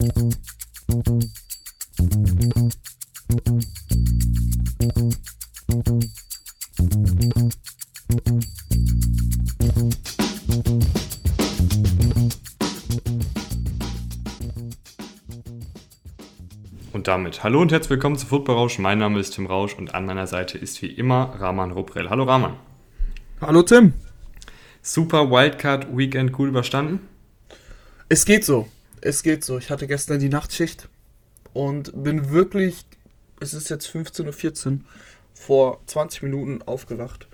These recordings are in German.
Und damit hallo und herzlich willkommen zu Football Rausch. Mein Name ist Tim Rausch und an meiner Seite ist wie immer Rahman Ruprell. Hallo Rahman. Hallo Tim. Super Wildcard Weekend gut überstanden? Es geht so. Es geht so. Ich hatte gestern die Nachtschicht und bin wirklich, es ist jetzt 15.14 Uhr, vor 20 Minuten aufgewacht.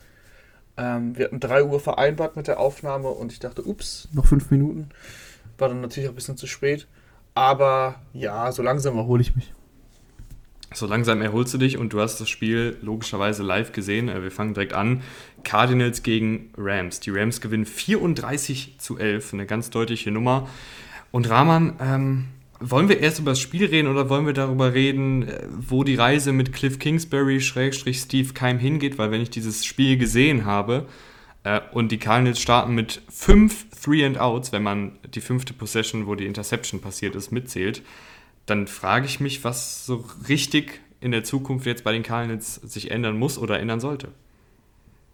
Ähm, wir hatten 3 Uhr vereinbart mit der Aufnahme und ich dachte, ups, noch 5 Minuten. War dann natürlich auch ein bisschen zu spät. Aber ja, so langsam erhole ich mich. So langsam erholst du dich und du hast das Spiel logischerweise live gesehen. Äh, wir fangen direkt an. Cardinals gegen Rams. Die Rams gewinnen 34 zu 11, eine ganz deutliche Nummer. Und Rahman, ähm, wollen wir erst über das Spiel reden oder wollen wir darüber reden, äh, wo die Reise mit Cliff Kingsbury, Schrägstrich Steve Keim hingeht? Weil wenn ich dieses Spiel gesehen habe äh, und die Cardinals starten mit fünf Three and Outs, wenn man die fünfte Possession, wo die Interception passiert ist, mitzählt, dann frage ich mich, was so richtig in der Zukunft jetzt bei den Cardinals sich ändern muss oder ändern sollte.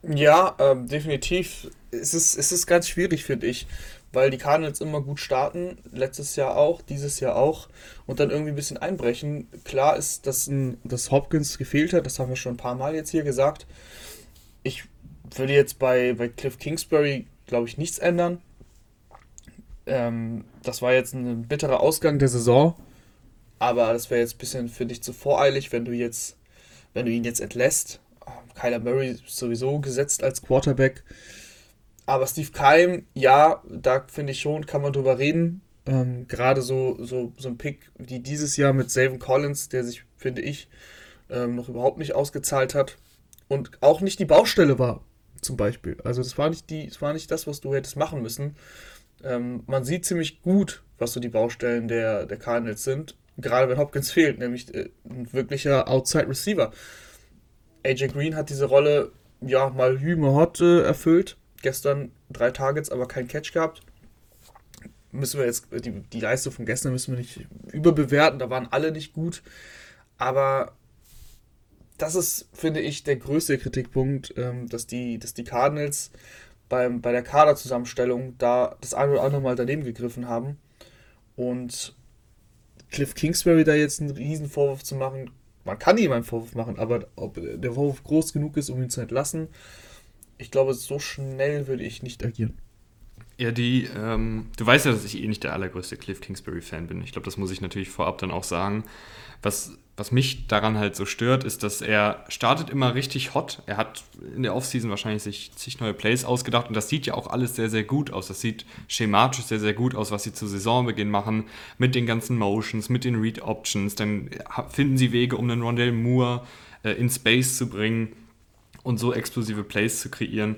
Ja, ähm, definitiv. Es ist, es ist ganz schwierig, finde ich, weil die Cardinals immer gut starten, letztes Jahr auch, dieses Jahr auch, und dann irgendwie ein bisschen einbrechen. Klar ist, dass, dass Hopkins gefehlt hat, das haben wir schon ein paar Mal jetzt hier gesagt. Ich würde jetzt bei, bei Cliff Kingsbury, glaube ich, nichts ändern ähm, das war jetzt ein bitterer Ausgang der Saison, aber das wäre jetzt ein bisschen für dich zu voreilig, wenn du jetzt, wenn du ihn jetzt entlässt. Kyler Murray sowieso gesetzt als Quarterback. Aber Steve Keim, ja, da finde ich schon, kann man drüber reden. Ähm, Gerade so, so, so ein Pick wie dieses Jahr mit Savin Collins, der sich, finde ich, ähm, noch überhaupt nicht ausgezahlt hat. Und auch nicht die Baustelle war, zum Beispiel. Also das war nicht die, das war nicht das, was du hättest machen müssen. Ähm, man sieht ziemlich gut, was so die Baustellen der, der Cardinals sind. Gerade wenn Hopkins fehlt, nämlich äh, ein wirklicher Outside Receiver. AJ Green hat diese Rolle ja mal Hüme Hot äh, erfüllt. Gestern drei Targets, aber kein Catch gehabt. Müssen wir jetzt, die, die Leistung von gestern müssen wir nicht überbewerten, da waren alle nicht gut. Aber das ist, finde ich, der größte Kritikpunkt, ähm, dass, die, dass die Cardinals beim, bei der Kaderzusammenstellung da das eine oder andere Mal daneben gegriffen haben. Und Cliff Kingsbury da jetzt einen riesen Vorwurf zu machen, man kann ihm einen Vorwurf machen, aber ob der Vorwurf groß genug ist, um ihn zu entlassen, ich glaube, so schnell würde ich nicht agieren. Ja, die, ähm, du weißt ja, dass ich eh nicht der allergrößte Cliff Kingsbury-Fan bin. Ich glaube, das muss ich natürlich vorab dann auch sagen. Was, was mich daran halt so stört, ist, dass er startet immer richtig hot. Er hat in der Offseason wahrscheinlich sich zig neue Plays ausgedacht und das sieht ja auch alles sehr, sehr gut aus. Das sieht schematisch sehr, sehr gut aus, was sie zu Saisonbeginn machen, mit den ganzen Motions, mit den Read-Options. Dann finden sie Wege, um einen Rondell Moore äh, in Space zu bringen und so explosive Plays zu kreieren.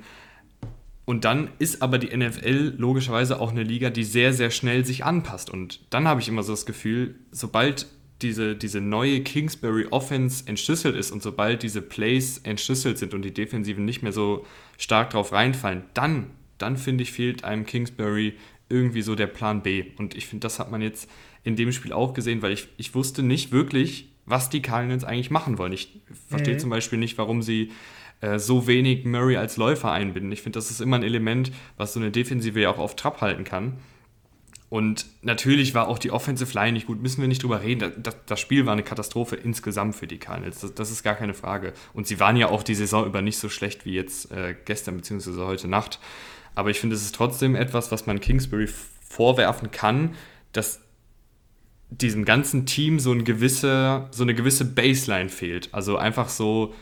Und dann ist aber die NFL logischerweise auch eine Liga, die sehr, sehr schnell sich anpasst. Und dann habe ich immer so das Gefühl, sobald diese, diese neue Kingsbury Offense entschlüsselt ist und sobald diese Plays entschlüsselt sind und die Defensiven nicht mehr so stark drauf reinfallen, dann, dann finde ich, fehlt einem Kingsbury irgendwie so der Plan B. Und ich finde, das hat man jetzt in dem Spiel auch gesehen, weil ich, ich wusste nicht wirklich, was die Cardinals eigentlich machen wollen. Ich verstehe mhm. zum Beispiel nicht, warum sie äh, so wenig Murray als Läufer einbinden. Ich finde, das ist immer ein Element, was so eine Defensive ja auch auf Trab halten kann. Und natürlich war auch die Offensive Line nicht gut, müssen wir nicht drüber reden. Das, das Spiel war eine Katastrophe insgesamt für die Cardinals, das, das, ist gar keine Frage. Und sie waren ja auch die Saison über nicht so schlecht wie jetzt äh, gestern bzw. heute Nacht. Aber ich finde, es ist trotzdem etwas, was man Kingsbury vorwerfen kann, dass diesem ganzen Team so, ein gewisse, so eine gewisse Baseline fehlt. Also einfach so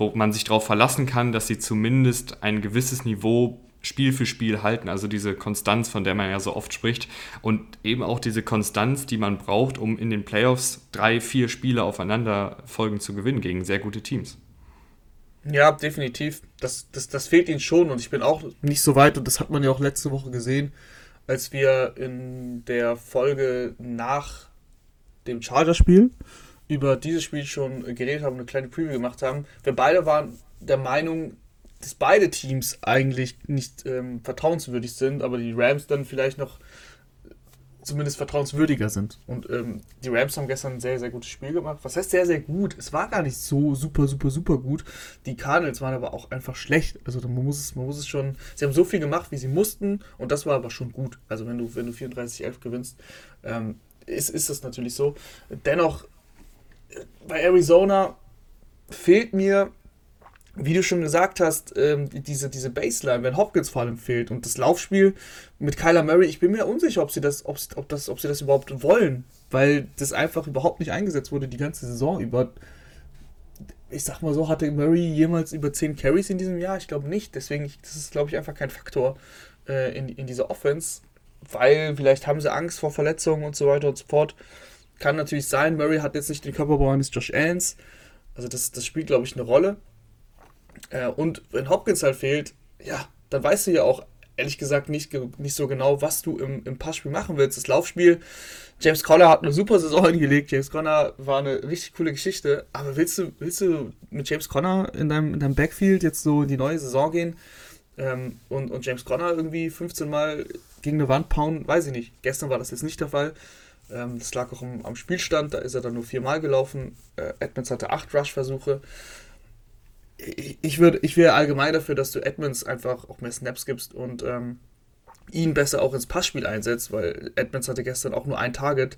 wo man sich darauf verlassen kann, dass sie zumindest ein gewisses Niveau Spiel für Spiel halten. Also diese Konstanz, von der man ja so oft spricht. Und eben auch diese Konstanz, die man braucht, um in den Playoffs drei, vier Spiele aufeinander folgen zu gewinnen gegen sehr gute Teams. Ja, definitiv. Das, das, das fehlt ihnen schon und ich bin auch nicht so weit und das hat man ja auch letzte Woche gesehen, als wir in der Folge nach dem Chargers-Spiel über dieses Spiel schon geredet haben, eine kleine Preview gemacht haben. Wir beide waren der Meinung, dass beide Teams eigentlich nicht ähm, vertrauenswürdig sind, aber die Rams dann vielleicht noch zumindest vertrauenswürdiger sind. Und ähm, die Rams haben gestern ein sehr, sehr gutes Spiel gemacht. Was heißt sehr, sehr gut? Es war gar nicht so super, super, super gut. Die Cardinals waren aber auch einfach schlecht. Also man muss es, man muss es schon. Sie haben so viel gemacht, wie sie mussten, und das war aber schon gut. Also wenn du, wenn du 34-11 gewinnst, ähm, ist, ist das natürlich so. Dennoch, bei Arizona fehlt mir wie du schon gesagt hast, ähm, diese, diese Baseline, wenn Hopkins vor allem fehlt und das Laufspiel mit Kyler Murray, ich bin mir unsicher, ob sie das, ob, ob das, ob sie das überhaupt wollen, weil das einfach überhaupt nicht eingesetzt wurde die ganze Saison über. Ich sag mal so, hatte Murray jemals über 10 Carries in diesem Jahr? Ich glaube nicht. Deswegen, das ist, glaube ich, einfach kein Faktor äh, in, in dieser Offense, weil vielleicht haben sie Angst vor Verletzungen und so weiter und so fort. Kann natürlich sein. Murray hat jetzt nicht den Körperbau eines Josh Allen. Also das, das spielt, glaube ich, eine Rolle. Äh, und wenn Hopkins halt fehlt, ja, dann weißt du ja auch ehrlich gesagt nicht, nicht so genau, was du im, im Passspiel machen willst. Das Laufspiel, James Conner hat eine super Saison hingelegt. James Conner war eine richtig coole Geschichte. Aber willst du, willst du mit James Conner in deinem, in deinem Backfield jetzt so in die neue Saison gehen ähm, und, und James Conner irgendwie 15 Mal gegen eine Wand pound? Weiß ich nicht. Gestern war das jetzt nicht der Fall. Ähm, das lag auch am, am Spielstand. Da ist er dann nur viermal gelaufen. Äh, Edmonds hatte acht Rush-Versuche ich würde, ich wäre allgemein dafür, dass du Edmonds einfach auch mehr Snaps gibst und ähm, ihn besser auch ins Passspiel einsetzt, weil Edmonds hatte gestern auch nur ein Target.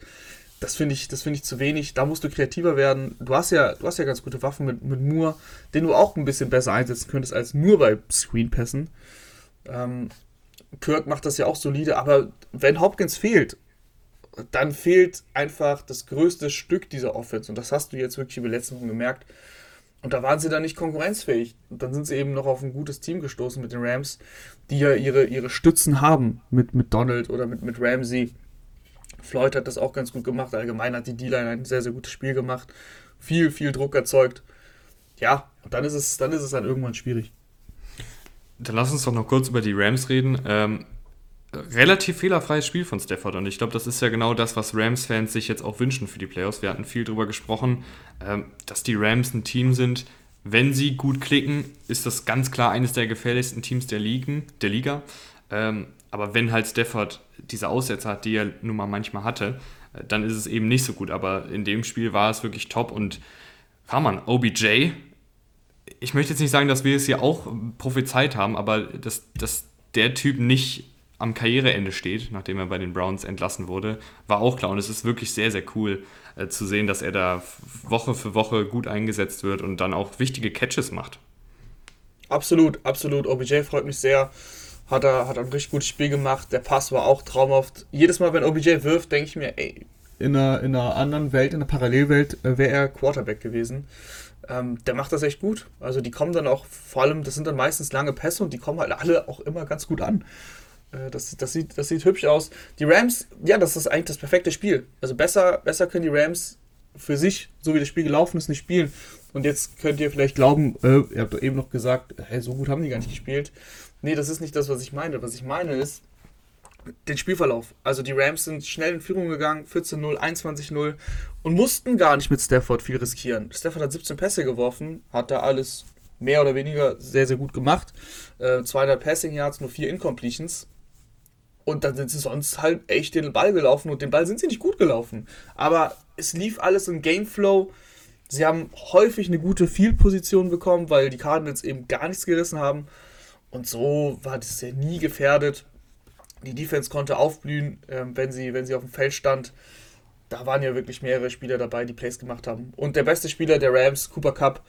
Das finde ich, das ich zu wenig. Da musst du kreativer werden. Du hast ja, du hast ja ganz gute Waffen mit, mit Moore, den du auch ein bisschen besser einsetzen könntest als nur bei Screenpässen. Ähm, Kirk macht das ja auch solide, aber wenn Hopkins fehlt, dann fehlt einfach das größte Stück dieser Offense. Und das hast du jetzt wirklich über die letzten Wochen gemerkt. Und da waren sie dann nicht konkurrenzfähig. Und dann sind sie eben noch auf ein gutes Team gestoßen mit den Rams, die ja ihre, ihre Stützen haben mit, mit Donald oder mit, mit Ramsey. Floyd hat das auch ganz gut gemacht. Allgemein hat die D-Line ein sehr, sehr gutes Spiel gemacht. Viel, viel Druck erzeugt. Ja, und dann ist es, dann ist es dann irgendwann schwierig. Dann lass uns doch noch kurz über die Rams reden. Ähm, relativ fehlerfreies Spiel von Stafford und ich glaube, das ist ja genau das, was Rams-Fans sich jetzt auch wünschen für die Playoffs. Wir hatten viel darüber gesprochen, ähm, dass die Rams ein Team sind. Wenn sie gut klicken, ist das ganz klar eines der gefährlichsten Teams der, Ligen, der Liga. Ähm, aber wenn halt Stafford diese Aussätze hat, die er nun mal manchmal hatte, äh, dann ist es eben nicht so gut. Aber in dem Spiel war es wirklich top und Rahman, OBJ, ich möchte jetzt nicht sagen, dass wir es hier auch prophezeit haben, aber dass, dass der Typ nicht am Karriereende steht, nachdem er bei den Browns entlassen wurde, war auch klar. Und es ist wirklich sehr, sehr cool äh, zu sehen, dass er da Woche für Woche gut eingesetzt wird und dann auch wichtige Catches macht. Absolut, absolut. OBJ freut mich sehr. Hat er, hat ein richtig gutes Spiel gemacht. Der Pass war auch traumhaft. Jedes Mal, wenn OBJ wirft, denke ich mir, ey, in einer, in einer anderen Welt, in einer Parallelwelt, äh, wäre er Quarterback gewesen. Ähm, der macht das echt gut. Also die kommen dann auch, vor allem, das sind dann meistens lange Pässe und die kommen halt alle auch immer ganz gut an. Äh, das, das, sieht, das sieht hübsch aus. Die Rams, ja, das ist eigentlich das perfekte Spiel. Also besser, besser können die Rams für sich, so wie das Spiel gelaufen ist, nicht spielen. Und jetzt könnt ihr vielleicht glauben, äh, ihr habt doch eben noch gesagt, hey, so gut haben die gar nicht gespielt. Nee, das ist nicht das, was ich meine. Was ich meine ist, den Spielverlauf. Also die Rams sind schnell in Führung gegangen, 14-0, 21-0 und mussten gar nicht mit Stafford viel riskieren. Stafford hat 17 Pässe geworfen, hat da alles mehr oder weniger sehr, sehr gut gemacht. Äh, 200 Passing Yards, nur 4 Incompletions. Und dann sind sie sonst halt echt den Ball gelaufen und den Ball sind sie nicht gut gelaufen. Aber es lief alles im Gameflow. Sie haben häufig eine gute Field-Position bekommen, weil die Cardinals eben gar nichts gerissen haben. Und so war das ja nie gefährdet. Die Defense konnte aufblühen, äh, wenn, sie, wenn sie auf dem Feld stand. Da waren ja wirklich mehrere Spieler dabei, die Plays gemacht haben. Und der beste Spieler der Rams, Cooper Cup,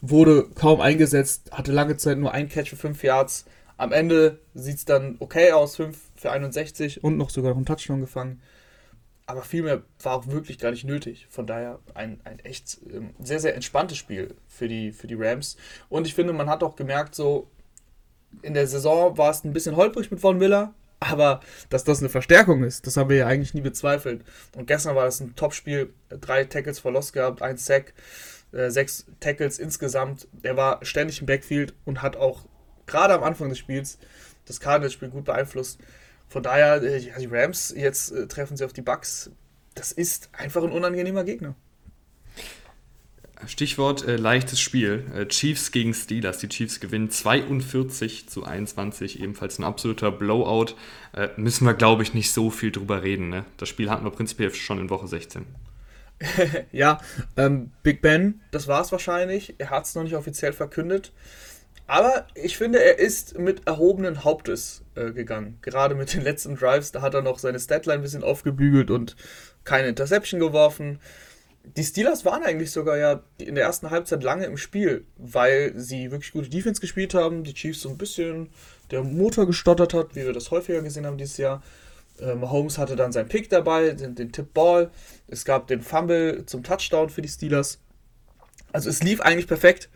wurde kaum eingesetzt, hatte lange Zeit nur ein Catch für 5 Yards. Am Ende sieht es dann okay aus, 5 für 61 und noch sogar noch einen Touchdown gefangen. Aber viel mehr war auch wirklich gar nicht nötig. Von daher ein, ein echt ähm, sehr, sehr entspanntes Spiel für die, für die Rams. Und ich finde, man hat auch gemerkt, so in der Saison war es ein bisschen holprig mit Von Miller, aber dass das eine Verstärkung ist, das haben wir ja eigentlich nie bezweifelt. Und gestern war es ein Top-Spiel. Drei Tackles verlost gehabt, ein Sack, äh, sechs Tackles insgesamt. Er war ständig im Backfield und hat auch gerade am Anfang des Spiels das Cardinals-Spiel gut beeinflusst. Von daher, äh, ja, die Rams, jetzt äh, treffen sie auf die Bucks. Das ist einfach ein unangenehmer Gegner. Stichwort äh, leichtes Spiel. Äh, Chiefs gegen Steelers. Die Chiefs gewinnen 42 zu 21, ebenfalls ein absoluter Blowout. Äh, müssen wir, glaube ich, nicht so viel drüber reden. Ne? Das Spiel hatten wir prinzipiell schon in Woche 16. ja, ähm, Big Ben, das war es wahrscheinlich. Er hat es noch nicht offiziell verkündet. Aber ich finde, er ist mit erhobenen Hauptes äh, gegangen. Gerade mit den letzten Drives, da hat er noch seine Statline ein bisschen aufgebügelt und keine Interception geworfen. Die Steelers waren eigentlich sogar ja in der ersten Halbzeit lange im Spiel, weil sie wirklich gute Defense gespielt haben. Die Chiefs so ein bisschen der Motor gestottert hat, wie wir das häufiger gesehen haben dieses Jahr. Ähm, Holmes hatte dann seinen Pick dabei, den, den Tip-Ball. Es gab den Fumble zum Touchdown für die Steelers. Also es lief eigentlich perfekt.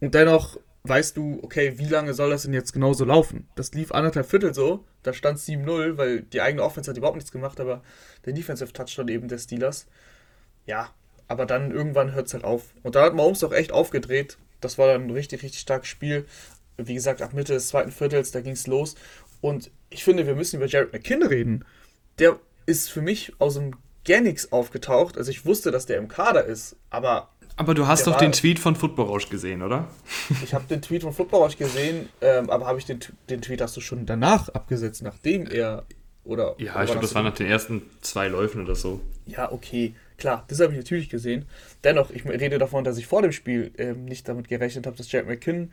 Und dennoch weißt du, okay, wie lange soll das denn jetzt genauso laufen? Das lief anderthalb Viertel so, da stand 7-0, weil die eigene Offense hat überhaupt nichts gemacht, aber der Defensive Touchdown eben der Steelers. Ja, aber dann irgendwann hört es halt auf. Und da hat Mahomes auch echt aufgedreht. Das war dann ein richtig, richtig starkes Spiel. Wie gesagt, ab Mitte des zweiten Viertels, da ging es los. Und ich finde, wir müssen über Jared McKinn reden. Der ist für mich aus dem gar aufgetaucht. Also ich wusste, dass der im Kader ist, aber aber du hast doch war, den Tweet von Football Rausch gesehen, oder? Ich habe den Tweet von Football Rausch gesehen, ähm, aber habe ich den, den Tweet hast du schon danach abgesetzt, nachdem er oder. Ja, oder ich glaube, das war nach den ersten zwei Läufen oder so. Ja, okay, klar, das habe ich natürlich gesehen. Dennoch, ich rede davon, dass ich vor dem Spiel ähm, nicht damit gerechnet habe, dass Jack McKinn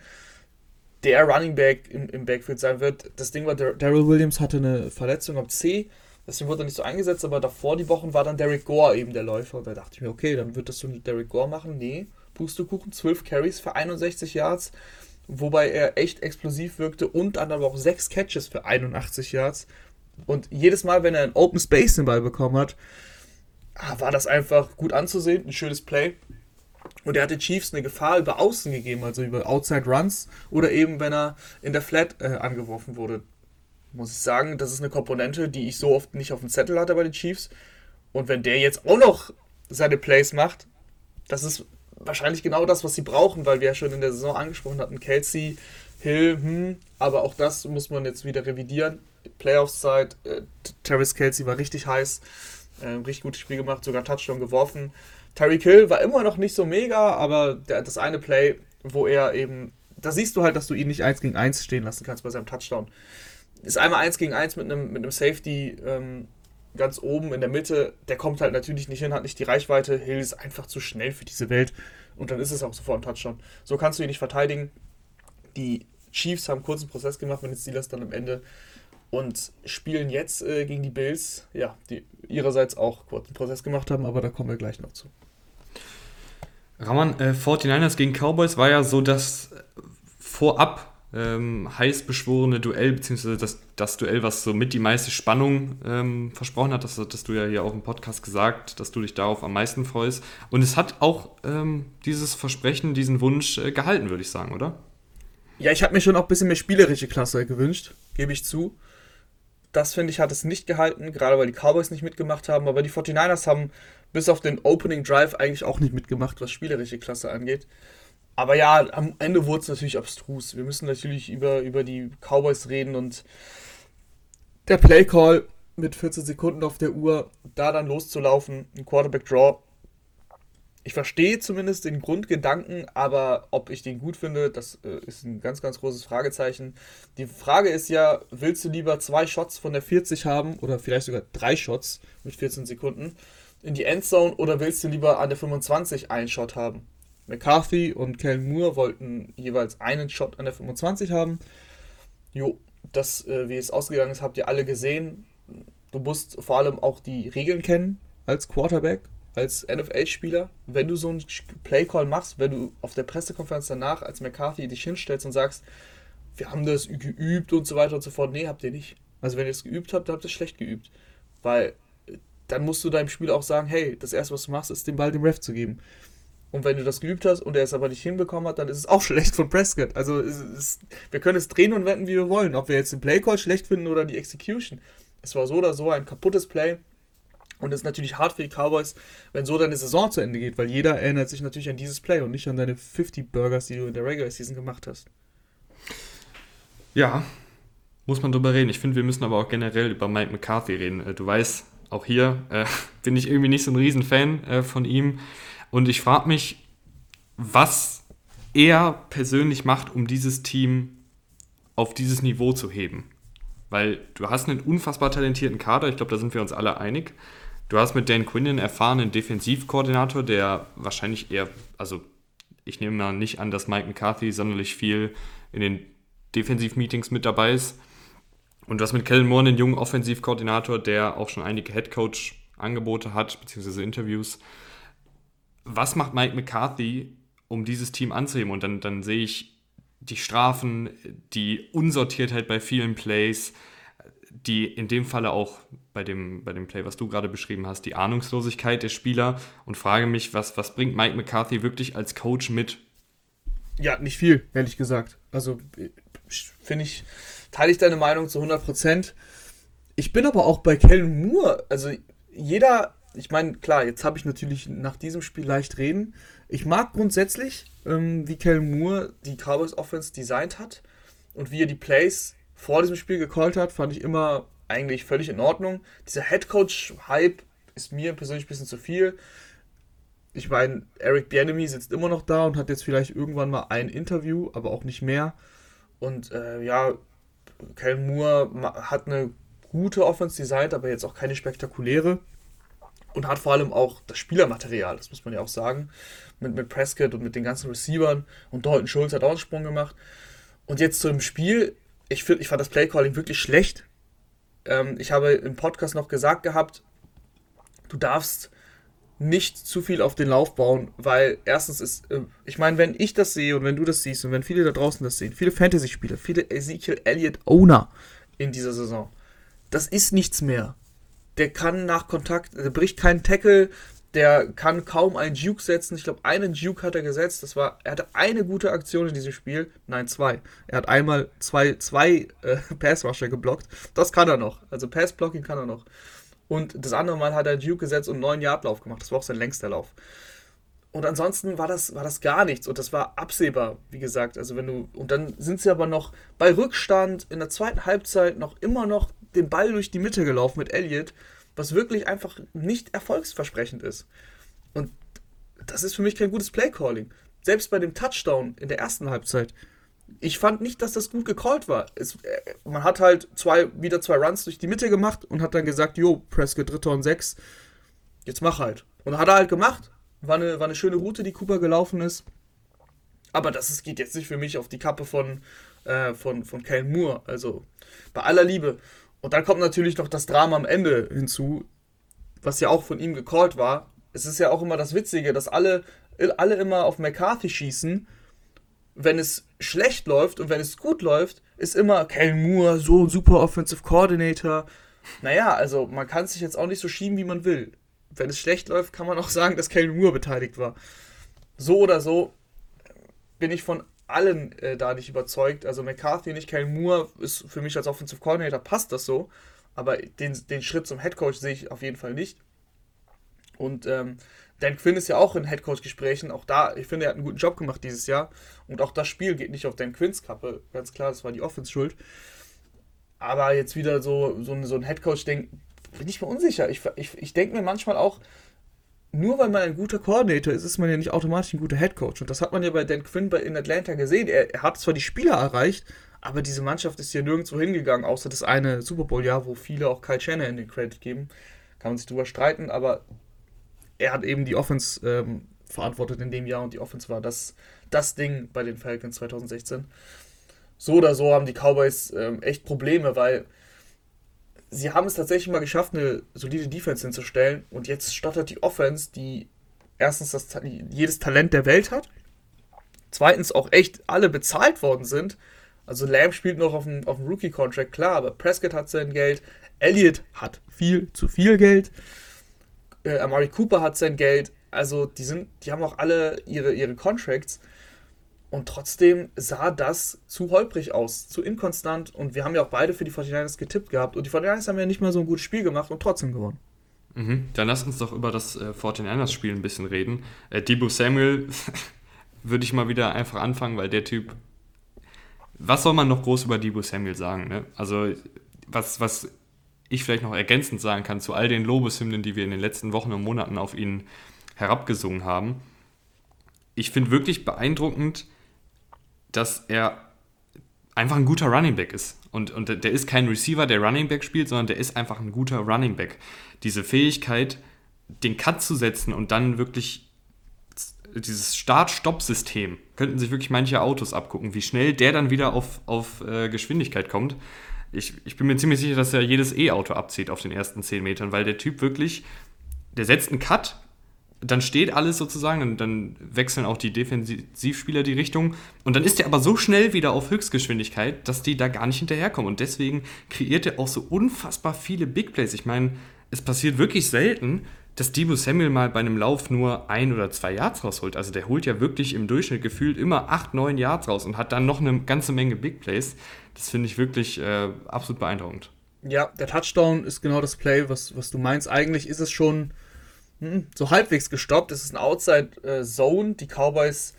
der Running Back im, im Backfield sein wird. Das Ding war, Daryl Williams hatte eine Verletzung am C Deswegen wurde er nicht so eingesetzt, aber davor die Wochen war dann Derek Gore eben der Läufer. Und da dachte ich mir, okay, dann wird das so mit Derek Gore machen. Nee, Pustekuchen, 12 Carries für 61 Yards, wobei er echt explosiv wirkte und dann aber auch 6 Catches für 81 Yards. Und jedes Mal, wenn er einen Open Space den Ball bekommen hat, ah, war das einfach gut anzusehen, ein schönes Play. Und er hat den Chiefs eine Gefahr über Außen gegeben, also über Outside Runs oder eben, wenn er in der Flat äh, angeworfen wurde muss ich sagen, das ist eine Komponente, die ich so oft nicht auf dem Zettel hatte bei den Chiefs. Und wenn der jetzt auch noch seine Plays macht, das ist wahrscheinlich genau das, was sie brauchen, weil wir ja schon in der Saison angesprochen hatten, Kelsey, Hill, hm, aber auch das muss man jetzt wieder revidieren. Playoffs-Zeit, äh, Travis Kelsey war richtig heiß, äh, richtig gutes Spiel gemacht, sogar Touchdown geworfen. Tyreek Hill war immer noch nicht so mega, aber der, das eine Play, wo er eben, da siehst du halt, dass du ihn nicht 1 gegen 1 stehen lassen kannst bei seinem Touchdown ist einmal eins gegen eins mit einem, mit einem Safety ähm, ganz oben in der Mitte. Der kommt halt natürlich nicht hin, hat nicht die Reichweite. Hill ist einfach zu schnell für diese Welt. Und dann ist es auch sofort ein Touchdown. So kannst du ihn nicht verteidigen. Die Chiefs haben kurzen Prozess gemacht mit den Steelers dann am Ende und spielen jetzt äh, gegen die Bills, ja, die ihrerseits auch kurzen Prozess gemacht haben, aber da kommen wir gleich noch zu. Raman, äh, 49ers gegen Cowboys war ja so das vorab ähm, heiß beschworene Duell, beziehungsweise das, das Duell, was so mit die meiste Spannung ähm, versprochen hat. Das hattest du ja hier auch im Podcast gesagt, dass du dich darauf am meisten freust. Und es hat auch ähm, dieses Versprechen, diesen Wunsch äh, gehalten, würde ich sagen, oder? Ja, ich habe mir schon auch ein bisschen mehr spielerische Klasse gewünscht, gebe ich zu. Das finde ich hat es nicht gehalten, gerade weil die Cowboys nicht mitgemacht haben, aber die 49ers haben bis auf den Opening Drive eigentlich auch nicht mitgemacht, was spielerische Klasse angeht. Aber ja, am Ende wurde es natürlich abstrus. Wir müssen natürlich über, über die Cowboys reden und der Playcall mit 14 Sekunden auf der Uhr, da dann loszulaufen, ein Quarterback-Draw. Ich verstehe zumindest den Grundgedanken, aber ob ich den gut finde, das äh, ist ein ganz, ganz großes Fragezeichen. Die Frage ist ja, willst du lieber zwei Shots von der 40 haben oder vielleicht sogar drei Shots mit 14 Sekunden in die Endzone oder willst du lieber an der 25 einen Shot haben? McCarthy und Kellen Moore wollten jeweils einen Shot an der 25 haben. Jo, das, äh, wie es ausgegangen ist, habt ihr alle gesehen. Du musst vor allem auch die Regeln kennen als Quarterback, als NFL-Spieler. Wenn du so einen Play-Call machst, wenn du auf der Pressekonferenz danach als McCarthy dich hinstellst und sagst, wir haben das geübt und so weiter und so fort. Nee, habt ihr nicht. Also wenn ihr es geübt habt, dann habt ihr es schlecht geübt. Weil äh, dann musst du deinem Spieler auch sagen, hey, das erste, was du machst, ist den Ball dem Ref zu geben. Und wenn du das geübt hast und er es aber nicht hinbekommen hat, dann ist es auch schlecht von Prescott. Also es, wir können es drehen und wenden, wie wir wollen. Ob wir jetzt den Playcall schlecht finden oder die Execution. Es war so oder so ein kaputtes Play. Und es ist natürlich hart für die Cowboys, wenn so deine Saison zu Ende geht, weil jeder erinnert sich natürlich an dieses Play und nicht an deine 50 Burgers, die du in der Regular Season gemacht hast. Ja, muss man drüber reden. Ich finde, wir müssen aber auch generell über Mike McCarthy reden. Äh, du weißt, auch hier äh, bin ich irgendwie nicht so ein Riesenfan äh, von ihm. Und ich frage mich, was er persönlich macht, um dieses Team auf dieses Niveau zu heben. Weil du hast einen unfassbar talentierten Kader, ich glaube, da sind wir uns alle einig. Du hast mit Dan Quinn einen erfahrenen Defensivkoordinator, der wahrscheinlich eher, also ich nehme mal nicht an, dass Mike McCarthy sonderlich viel in den Defensivmeetings mit dabei ist. Und du hast mit Kellen Moore einen jungen Offensivkoordinator, der auch schon einige Headcoach-Angebote hat, beziehungsweise Interviews. Was macht Mike McCarthy, um dieses Team anzuheben? Und dann, dann sehe ich die Strafen, die Unsortiertheit bei vielen Plays, die in dem Falle auch bei dem, bei dem Play, was du gerade beschrieben hast, die Ahnungslosigkeit der Spieler und frage mich, was, was bringt Mike McCarthy wirklich als Coach mit? Ja, nicht viel, ehrlich gesagt. Also finde ich, teile ich deine Meinung zu 100 Prozent. Ich bin aber auch bei Kellen Moore, also jeder, ich meine, klar, jetzt habe ich natürlich nach diesem Spiel leicht reden. Ich mag grundsätzlich, ähm, wie Kellen Moore die Cowboys Offense designt hat und wie er die Plays vor diesem Spiel gecallt hat, fand ich immer eigentlich völlig in Ordnung. Dieser Headcoach-Hype ist mir persönlich ein bisschen zu viel. Ich meine, Eric Bienemy sitzt immer noch da und hat jetzt vielleicht irgendwann mal ein Interview, aber auch nicht mehr. Und äh, ja, Kel Moore hat eine gute Offense designt, aber jetzt auch keine spektakuläre. Und hat vor allem auch das Spielermaterial, das muss man ja auch sagen, mit, mit Prescott und mit den ganzen Receivern. Und Dalton Schulz hat auch einen Sprung gemacht. Und jetzt zu dem Spiel, ich, find, ich fand das Playcalling wirklich schlecht. Ähm, ich habe im Podcast noch gesagt gehabt, du darfst nicht zu viel auf den Lauf bauen, weil erstens ist, äh, ich meine, wenn ich das sehe und wenn du das siehst und wenn viele da draußen das sehen, viele Fantasy-Spieler, viele Ezekiel Elliott Owner in dieser Saison, das ist nichts mehr. Der kann nach Kontakt, der bricht keinen Tackle, der kann kaum einen Juke setzen. Ich glaube, einen Juke hat er gesetzt. Das war, er hatte eine gute Aktion in diesem Spiel. Nein, zwei. Er hat einmal zwei, zwei äh, Pass-Rusher geblockt. Das kann er noch. Also Pass-Blocking kann er noch. Und das andere Mal hat er Duke gesetzt und einen neuen Yard-Lauf gemacht. Das war auch sein längster Lauf. Und ansonsten war das, war das gar nichts. Und das war absehbar, wie gesagt. Also wenn du. Und dann sind sie aber noch bei Rückstand in der zweiten Halbzeit noch immer noch den Ball durch die Mitte gelaufen mit Elliott, was wirklich einfach nicht erfolgsversprechend ist. Und das ist für mich kein gutes Playcalling. Selbst bei dem Touchdown in der ersten Halbzeit ich fand nicht, dass das gut gecallt war. Es, äh, man hat halt zwei, wieder zwei Runs durch die Mitte gemacht und hat dann gesagt, jo, Prescott dritter und sechs, jetzt mach halt. Und hat er halt gemacht. War eine, war eine schöne Route, die Cooper gelaufen ist. Aber das ist, geht jetzt nicht für mich auf die Kappe von, äh, von, von Kellen Moore. Also bei aller Liebe. Und dann kommt natürlich noch das Drama am Ende hinzu, was ja auch von ihm gecallt war. Es ist ja auch immer das Witzige, dass alle, alle immer auf McCarthy schießen wenn es schlecht läuft und wenn es gut läuft, ist immer Kellen Moore, so ein super Offensive Coordinator. Naja, also man kann sich jetzt auch nicht so schieben, wie man will. Wenn es schlecht läuft, kann man auch sagen, dass Kellen Moore beteiligt war. So oder so bin ich von allen äh, da nicht überzeugt. Also McCarthy nicht, Kellen Moore ist für mich als Offensive Coordinator passt das so. Aber den, den Schritt zum Head Coach sehe ich auf jeden Fall nicht. Und ähm, Dan Quinn ist ja auch in Headcoach-Gesprächen. Auch da, ich finde, er hat einen guten Job gemacht dieses Jahr. Und auch das Spiel geht nicht auf Dan Quinns Kappe. Ganz klar, das war die Offense-Schuld. Aber jetzt wieder so, so, so ein Headcoach-Ding, bin ich mir unsicher. Ich, ich, ich denke mir manchmal auch, nur weil man ein guter Koordinator ist, ist man ja nicht automatisch ein guter Headcoach. Und das hat man ja bei Dan Quinn in Atlanta gesehen. Er, er hat zwar die Spieler erreicht, aber diese Mannschaft ist ja nirgendwo hingegangen, außer das eine Super Bowl-Jahr, wo viele auch Kyle Shanahan den Credit geben. Kann man sich drüber streiten, aber er hat eben die Offense ähm, verantwortet in dem Jahr und die Offense war das, das Ding bei den Falcons 2016. So oder so haben die Cowboys ähm, echt Probleme, weil sie haben es tatsächlich mal geschafft, eine solide Defense hinzustellen und jetzt stottert die Offense, die erstens das, jedes Talent der Welt hat, zweitens auch echt alle bezahlt worden sind. Also Lamb spielt noch auf dem, auf dem Rookie-Contract, klar, aber Prescott hat sein Geld, Elliott hat viel zu viel Geld äh, Amari Cooper hat sein Geld. Also die sind, die haben auch alle ihre, ihre Contracts. Und trotzdem sah das zu holprig aus, zu inkonstant. Und wir haben ja auch beide für die 49ers getippt gehabt. Und die 49ers haben ja nicht mal so ein gutes Spiel gemacht und trotzdem gewonnen. Mhm. Dann lass uns doch über das äh, 49ers-Spiel ein bisschen reden. Äh, Debo Samuel würde ich mal wieder einfach anfangen, weil der Typ. Was soll man noch groß über Debo Samuel sagen? Ne? Also, was, was ich vielleicht noch ergänzend sagen kann zu all den Lobeshymnen, die wir in den letzten Wochen und Monaten auf ihn herabgesungen haben. ich finde wirklich beeindruckend, dass er einfach ein guter Running Back ist. Und, und der ist kein Receiver, der Running Back spielt, sondern der ist einfach ein guter Running Back. Diese Fähigkeit, den Cut zu setzen und dann wirklich dieses Start-Stopp-System, könnten sich wirklich manche Autos abgucken, wie schnell der dann wieder auf, auf äh, Geschwindigkeit kommt. Ich, ich bin mir ziemlich sicher, dass er jedes E-Auto abzieht auf den ersten 10 Metern, weil der Typ wirklich, der setzt einen Cut, dann steht alles sozusagen, und dann wechseln auch die Defensivspieler die Richtung. Und dann ist er aber so schnell wieder auf Höchstgeschwindigkeit, dass die da gar nicht hinterherkommen. Und deswegen kreiert er auch so unfassbar viele Big Plays. Ich meine, es passiert wirklich selten, dass Debo Samuel mal bei einem Lauf nur ein oder zwei Yards rausholt. Also der holt ja wirklich im Durchschnitt gefühlt immer acht, neun Yards raus und hat dann noch eine ganze Menge Big Plays. Das finde ich wirklich äh, absolut beeindruckend. Ja, der Touchdown ist genau das Play, was, was du meinst. Eigentlich ist es schon so halbwegs gestoppt. Es ist ein Outside-Zone. Die Cowboys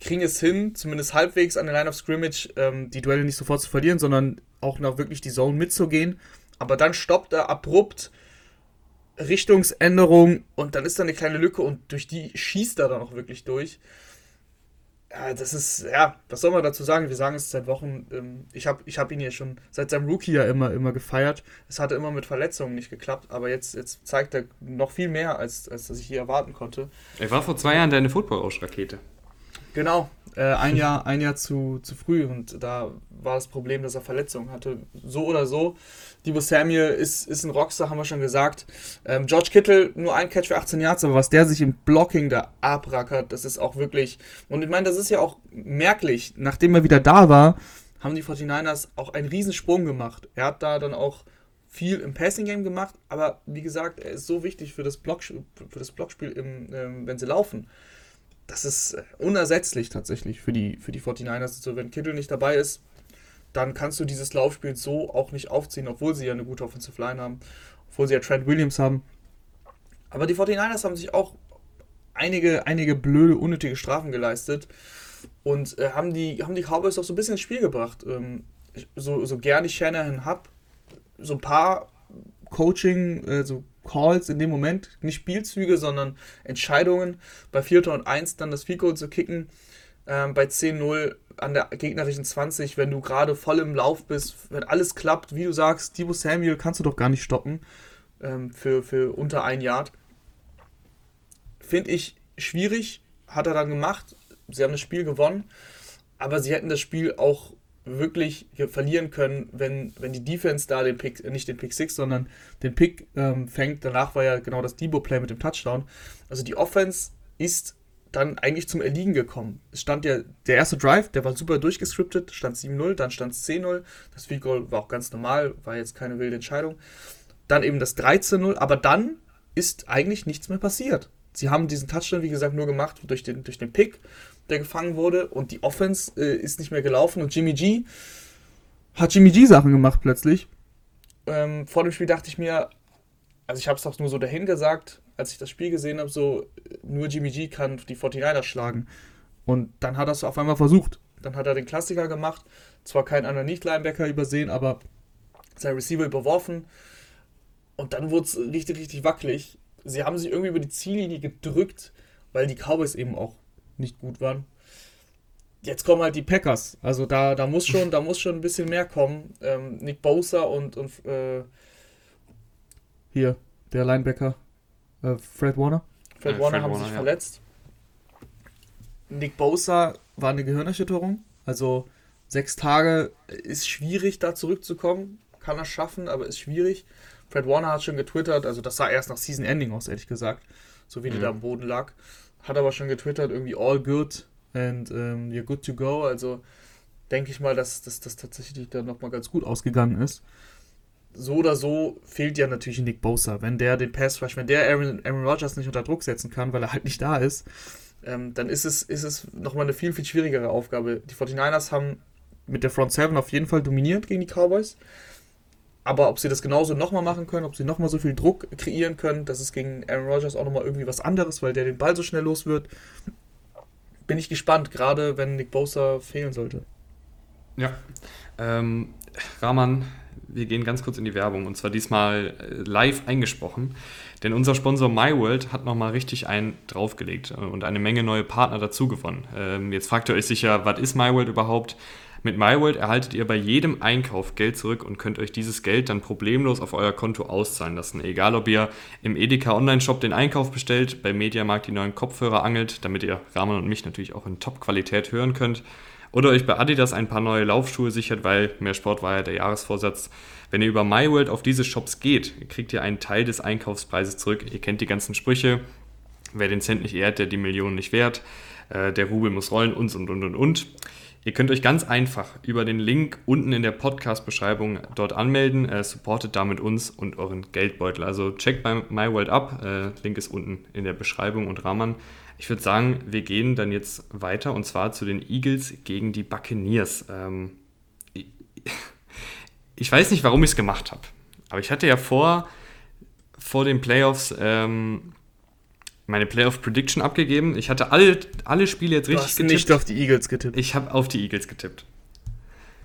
kriegen es hin, zumindest halbwegs an der Line of Scrimmage ähm, die Duelle nicht sofort zu verlieren, sondern auch noch wirklich die Zone mitzugehen. Aber dann stoppt er abrupt Richtungsänderung und dann ist da eine kleine Lücke und durch die schießt er dann auch wirklich durch. Ja, das ist, ja, was soll man dazu sagen? Wir sagen es seit Wochen. Ähm, ich habe ich hab ihn ja schon seit seinem Rookie ja immer, immer gefeiert. Es hatte immer mit Verletzungen nicht geklappt, aber jetzt, jetzt zeigt er noch viel mehr, als, als ich hier erwarten konnte. Er war vor zwei Jahren deine Football-Rakete. Genau, äh, ein Jahr, ein Jahr zu, zu früh und da war das Problem, dass er Verletzungen hatte. So oder so. Debo Samuel ist, ist ein Rockstar, haben wir schon gesagt. Ähm, George Kittle nur ein Catch für 18 Yards, aber was der sich im Blocking da abrackert, das ist auch wirklich. Und ich meine, das ist ja auch merklich. Nachdem er wieder da war, haben die 49ers auch einen Riesensprung gemacht. Er hat da dann auch viel im Passing Game gemacht, aber wie gesagt, er ist so wichtig für das, Block, für das Blockspiel, im, ähm, wenn sie laufen das ist äh, unersetzlich tatsächlich für die, für die 49ers. Also wenn Kittel nicht dabei ist, dann kannst du dieses Laufspiel so auch nicht aufziehen, obwohl sie ja eine gute Offensive Line haben, obwohl sie ja Trent Williams haben. Aber die 49ers haben sich auch einige, einige blöde, unnötige Strafen geleistet und äh, haben, die, haben die Cowboys auch so ein bisschen ins Spiel gebracht. Ähm, so, so gerne ich Shanahan habe, so ein paar Coaching, äh, so Calls in dem Moment, nicht Spielzüge, sondern Entscheidungen. Bei 4. und 1 dann das Goal zu kicken, ähm, bei 10-0 an der gegnerischen 20, wenn du gerade voll im Lauf bist, wenn alles klappt, wie du sagst, Debo Samuel kannst du doch gar nicht stoppen ähm, für, für unter ein Yard. Finde ich schwierig, hat er dann gemacht. Sie haben das Spiel gewonnen, aber sie hätten das Spiel auch wirklich verlieren können, wenn, wenn die Defense da den Pick, nicht den Pick 6, sondern den Pick ähm, fängt. Danach war ja genau das Debo-Play mit dem Touchdown. Also die Offense ist dann eigentlich zum Erliegen gekommen. Es stand ja, der erste Drive, der war super durchgescriptet, stand 7-0, dann stand es 10-0. Das Field Goal war auch ganz normal, war jetzt keine wilde Entscheidung. Dann eben das 13-0, aber dann ist eigentlich nichts mehr passiert. Sie haben diesen Touchdown, wie gesagt, nur gemacht durch den, durch den Pick der gefangen wurde und die Offense äh, ist nicht mehr gelaufen und Jimmy G hat Jimmy G Sachen gemacht plötzlich. Ähm, vor dem Spiel dachte ich mir, also ich habe es auch nur so dahin gesagt, als ich das Spiel gesehen habe, so nur Jimmy G kann die 49ers schlagen. Und dann hat er es auf einmal versucht. Dann hat er den Klassiker gemacht, zwar keinen anderen Nicht-Linebacker übersehen, aber sein Receiver überworfen. Und dann wurde es richtig, richtig wackelig. Sie haben sich irgendwie über die Ziellinie gedrückt, weil die Cowboys eben auch nicht gut waren. Jetzt kommen halt die Packers. Also da, da muss schon, da muss schon ein bisschen mehr kommen. Ähm, Nick Bosa und, und äh, hier, der Linebacker, äh, Fred Warner. Fred ja, Warner Fred haben Warner, sich ja. verletzt. Nick Bosa war eine Gehirnerschütterung. Also sechs Tage ist schwierig, da zurückzukommen. Kann er schaffen, aber ist schwierig. Fred Warner hat schon getwittert, also das sah erst nach Season Ending aus, ehrlich gesagt. So wie mhm. der da am Boden lag hat aber schon getwittert, irgendwie all good and ähm, you're good to go. Also denke ich mal, dass das tatsächlich dann nochmal ganz gut ausgegangen ist. So oder so fehlt ja natürlich Nick Bosa. Wenn der den Pass Rush, wenn der Aaron, Aaron Rodgers nicht unter Druck setzen kann, weil er halt nicht da ist, ähm, dann ist es, ist es nochmal eine viel, viel schwierigere Aufgabe. Die 49ers haben mit der Front 7 auf jeden Fall dominiert gegen die Cowboys. Aber ob sie das genauso nochmal machen können, ob sie nochmal so viel Druck kreieren können, das ist gegen Aaron Rodgers auch nochmal irgendwie was anderes, weil der den Ball so schnell los wird, bin ich gespannt, gerade wenn Nick Bosa fehlen sollte. Ja. Ähm, Rahman, wir gehen ganz kurz in die Werbung und zwar diesmal äh, live eingesprochen. Denn unser Sponsor MyWorld hat nochmal richtig einen draufgelegt und eine Menge neue Partner dazu gewonnen. Ähm, jetzt fragt ihr euch sicher, was ist MyWorld überhaupt? Mit MyWorld erhaltet ihr bei jedem Einkauf Geld zurück und könnt euch dieses Geld dann problemlos auf euer Konto auszahlen lassen. Egal, ob ihr im Edeka Online-Shop den Einkauf bestellt, bei Mediamarkt die neuen Kopfhörer angelt, damit ihr Rahman und mich natürlich auch in Top-Qualität hören könnt, oder euch bei Adidas ein paar neue Laufschuhe sichert, weil mehr Sport war ja der Jahresvorsatz. Wenn ihr über MyWorld auf diese Shops geht, kriegt ihr einen Teil des Einkaufspreises zurück. Ihr kennt die ganzen Sprüche. Wer den Cent nicht ehrt, der die Millionen nicht wert. Äh, der Rubel muss rollen und und und und und. Ihr könnt euch ganz einfach über den Link unten in der Podcast-Beschreibung dort anmelden. Äh, supportet damit uns und euren Geldbeutel. Also checkt bei MyWorld ab. Äh, Link ist unten in der Beschreibung und Rahman. Ich würde sagen, wir gehen dann jetzt weiter und zwar zu den Eagles gegen die Buccaneers. Ähm, ich weiß nicht, warum ich es gemacht habe, aber ich hatte ja vor, vor den Playoffs ähm, meine Playoff Prediction abgegeben. Ich hatte alle, alle Spiele jetzt richtig du hast getippt. nicht auf die Eagles getippt. Ich habe auf die Eagles getippt.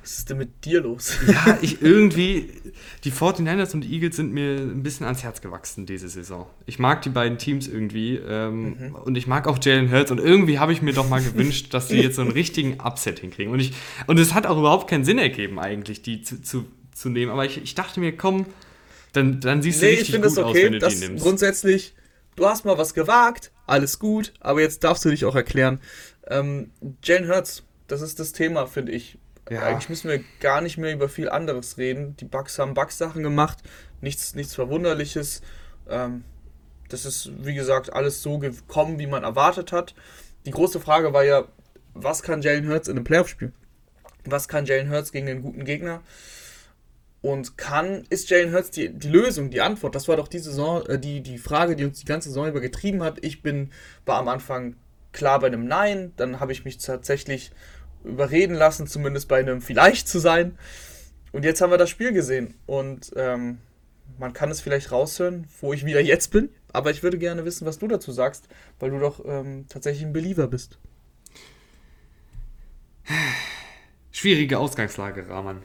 Was ist denn mit dir los? Ja, ich irgendwie, die 49ers und die Eagles sind mir ein bisschen ans Herz gewachsen diese Saison. Ich mag die beiden Teams irgendwie ähm, mhm. und ich mag auch Jalen Hurts und irgendwie habe ich mir doch mal gewünscht, dass sie jetzt so einen richtigen Upset hinkriegen. Und, ich, und es hat auch überhaupt keinen Sinn ergeben eigentlich, die zu, zu, zu nehmen. Aber ich, ich dachte mir, komm, dann, dann siehst du nee, richtig gut okay, aus, wenn du die nimmst. Grundsätzlich, du hast mal was gewagt, alles gut, aber jetzt darfst du dich auch erklären. Ähm, Jalen Hurts, das ist das Thema, finde ich. Ja. Eigentlich müssen wir gar nicht mehr über viel anderes reden. Die Bugs haben Bugs-Sachen gemacht, nichts, nichts Verwunderliches. Ähm, das ist, wie gesagt, alles so gekommen, wie man erwartet hat. Die große Frage war ja, was kann Jalen Hurts in einem Playoff-Spiel? Was kann Jalen Hurts gegen einen guten Gegner? Und kann, ist Jalen Hurts die, die Lösung, die Antwort? Das war doch die Saison, äh, die, die Frage, die uns die ganze Saison über getrieben hat. Ich bin, war am Anfang klar bei einem Nein, dann habe ich mich tatsächlich überreden lassen, zumindest bei einem Vielleicht zu sein. Und jetzt haben wir das Spiel gesehen. Und ähm, man kann es vielleicht raushören, wo ich wieder jetzt bin. Aber ich würde gerne wissen, was du dazu sagst, weil du doch ähm, tatsächlich ein Believer bist. Schwierige Ausgangslage, Rahman.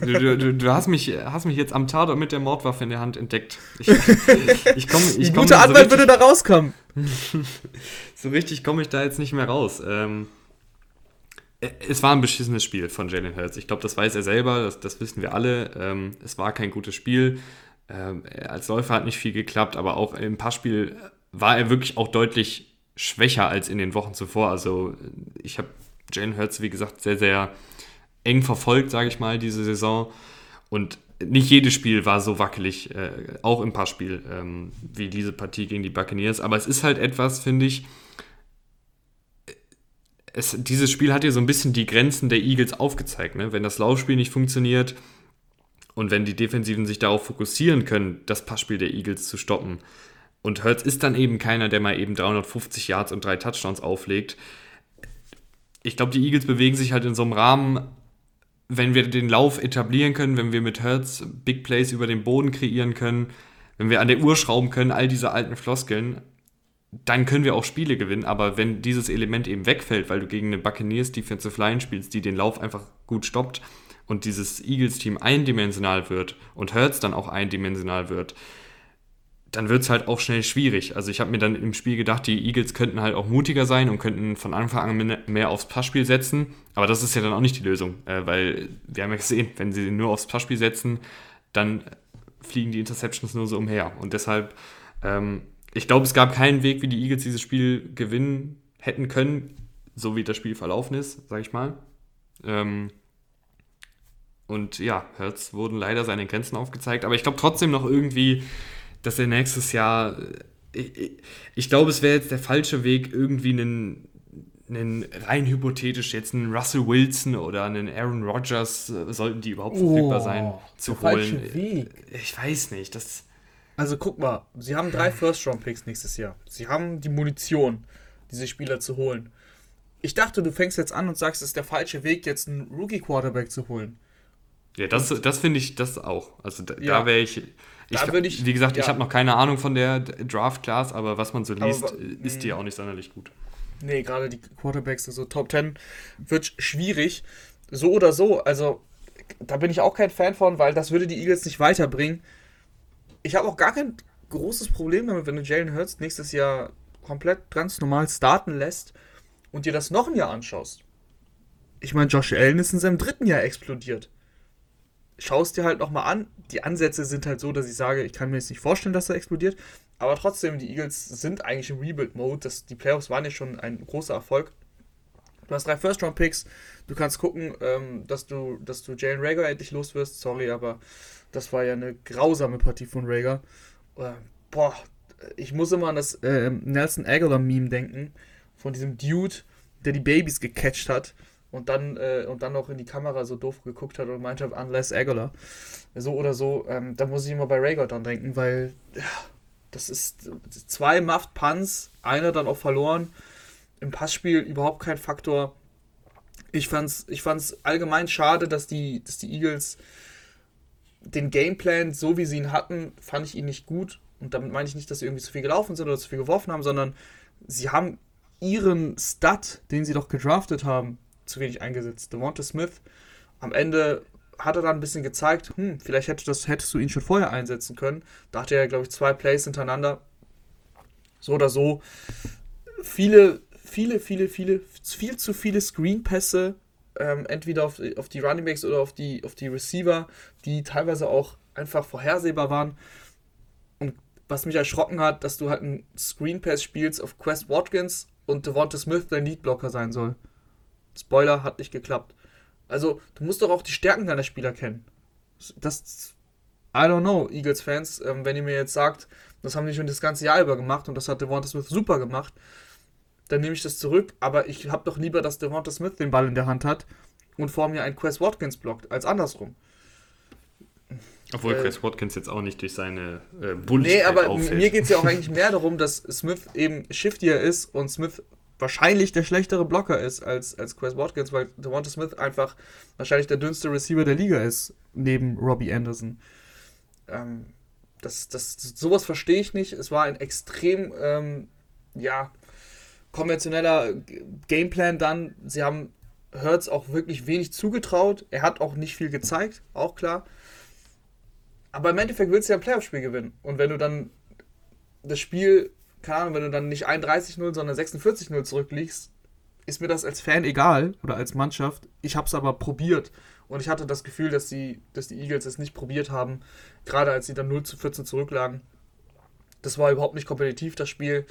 Du, du, du, hast, mich, hast mich jetzt am Tatort mit der Mordwaffe in der Hand entdeckt. Ich, ich komm, ich komm, gute Anwalt so würde da rauskommen. so richtig komme ich da jetzt nicht mehr raus. Ähm, äh, es war ein beschissenes Spiel von Jalen Hurts. Ich glaube, das weiß er selber, das, das wissen wir alle. Ähm, es war kein gutes Spiel. Ähm, als Läufer hat nicht viel geklappt, aber auch im Passspiel war er wirklich auch deutlich schwächer als in den Wochen zuvor. Also ich habe Jalen Hurts, wie gesagt, sehr, sehr eng verfolgt, sage ich mal, diese Saison. Und nicht jedes Spiel war so wackelig, äh, auch im Passspiel, ähm, wie diese Partie gegen die Buccaneers. Aber es ist halt etwas, finde ich, es, dieses Spiel hat ja so ein bisschen die Grenzen der Eagles aufgezeigt. Ne? Wenn das Laufspiel nicht funktioniert und wenn die Defensiven sich darauf fokussieren können, das Passspiel der Eagles zu stoppen. Und Hurts ist dann eben keiner, der mal eben 350 Yards und drei Touchdowns auflegt. Ich glaube, die Eagles bewegen sich halt in so einem Rahmen, wenn wir den Lauf etablieren können, wenn wir mit Hurts Big Plays über den Boden kreieren können, wenn wir an der Uhr schrauben können, all diese alten Floskeln, dann können wir auch Spiele gewinnen. Aber wenn dieses Element eben wegfällt, weil du gegen eine Buccaneers Defensive Line spielst, die den Lauf einfach gut stoppt und dieses Eagles-Team eindimensional wird und Hurts dann auch eindimensional wird, dann wird es halt auch schnell schwierig. Also ich habe mir dann im Spiel gedacht, die Eagles könnten halt auch mutiger sein und könnten von Anfang an mehr aufs Passspiel setzen. Aber das ist ja dann auch nicht die Lösung, äh, weil wir haben ja gesehen, wenn sie nur aufs Passspiel setzen, dann fliegen die Interceptions nur so umher. Und deshalb ähm, ich glaube, es gab keinen Weg, wie die Eagles dieses Spiel gewinnen hätten können, so wie das Spiel verlaufen ist, sage ich mal. Ähm, und ja, Hertz wurden leider seine Grenzen aufgezeigt, aber ich glaube trotzdem noch irgendwie, dass er nächstes Jahr, ich, ich, ich glaube, es wäre jetzt der falsche Weg, irgendwie einen, einen rein hypothetisch jetzt einen Russell Wilson oder einen Aaron Rodgers, äh, sollten die überhaupt verfügbar oh, sein, zu holen. Weg. Ich weiß nicht, das also guck mal, sie haben drei First-Round-Picks nächstes Jahr. Sie haben die Munition, diese Spieler zu holen. Ich dachte, du fängst jetzt an und sagst, es ist der falsche Weg, jetzt einen Rookie-Quarterback zu holen. Ja, das, das finde ich das auch. Also da, ja. da wäre ich, ich, ich, Wie gesagt, ja. ich habe noch keine Ahnung von der Draft-Class, aber was man so liest, aber, ist die auch nicht sonderlich gut. Nee, gerade die Quarterbacks, also Top 10, wird schwierig. So oder so, also da bin ich auch kein Fan von, weil das würde die Eagles nicht weiterbringen. Ich habe auch gar kein großes Problem damit, wenn du Jalen Hurts nächstes Jahr komplett ganz normal starten lässt und dir das noch ein Jahr anschaust. Ich meine, Josh Allen ist in seinem dritten Jahr explodiert. Schau es dir halt nochmal an. Die Ansätze sind halt so, dass ich sage, ich kann mir jetzt nicht vorstellen, dass er explodiert. Aber trotzdem, die Eagles sind eigentlich im Rebuild-Mode. Die Playoffs waren ja schon ein großer Erfolg. Du hast drei First-Round-Picks. Du kannst gucken, ähm, dass du, dass du Jalen Rager endlich los wirst. Sorry, aber das war ja eine grausame Partie von Rager. Äh, boah, ich muss immer an das äh, Nelson Aguilar-Meme denken. Von diesem Dude, der die Babys gecatcht hat und dann, äh, und dann noch in die Kamera so doof geguckt hat und meinte, unless Aguilar. So oder so, ähm, da muss ich immer bei Rager dann denken, weil ja, das ist zwei Muffed Punts, einer dann auch verloren. Im Passspiel überhaupt kein Faktor. Ich fand's, ich fand's allgemein schade, dass die, dass die Eagles den Gameplan, so wie sie ihn hatten, fand ich ihn nicht gut. Und damit meine ich nicht, dass sie irgendwie zu viel gelaufen sind oder zu viel geworfen haben, sondern sie haben ihren Stud, den sie doch gedraftet haben, zu wenig eingesetzt. Devonta Smith, am Ende hat er dann ein bisschen gezeigt, hm, vielleicht hätte das, hättest du ihn schon vorher einsetzen können. Da hatte er, glaube ich, zwei Plays hintereinander. So oder so. Viele, viele, viele, viele, viel zu viele Screenpässe, ähm, entweder auf, auf die Running Backs oder auf die, auf die Receiver, die teilweise auch einfach vorhersehbar waren. Und was mich erschrocken hat, dass du halt einen Screen Pass spielst auf Quest Watkins und Devonta Smith dein Leadblocker sein soll. Spoiler, hat nicht geklappt. Also, du musst doch auch die Stärken deiner Spieler kennen. Das, I don't know, Eagles-Fans, ähm, wenn ihr mir jetzt sagt, das haben die schon das ganze Jahr über gemacht und das hat Devonta Smith super gemacht, dann nehme ich das zurück, aber ich habe doch lieber, dass Devonta Smith den Ball in der Hand hat und vor mir ein Quest Watkins blockt, als andersrum. Obwohl äh, Chris Watkins jetzt auch nicht durch seine äh, Bulligkeit Nee, aber auffällt. mir geht es ja auch eigentlich mehr darum, dass Smith eben shiftier ist und Smith wahrscheinlich der schlechtere Blocker ist als, als Chris Watkins, weil Devonta Smith einfach wahrscheinlich der dünnste Receiver der Liga ist, neben Robbie Anderson. Ähm, das, das, sowas verstehe ich nicht. Es war ein extrem, ähm, ja, konventioneller Gameplan dann. Sie haben Hurts auch wirklich wenig zugetraut. Er hat auch nicht viel gezeigt, auch klar. Aber im Endeffekt willst du ja ein Playoff-Spiel gewinnen. Und wenn du dann das Spiel keine Ahnung, wenn du dann nicht 31-0, sondern 46-0 zurückliegst, ist mir das als Fan egal oder als Mannschaft. Ich habe es aber probiert und ich hatte das Gefühl, dass die, dass die Eagles es nicht probiert haben, gerade als sie dann 0 zu 14 zurücklagen. Das war überhaupt nicht kompetitiv, das Spiel.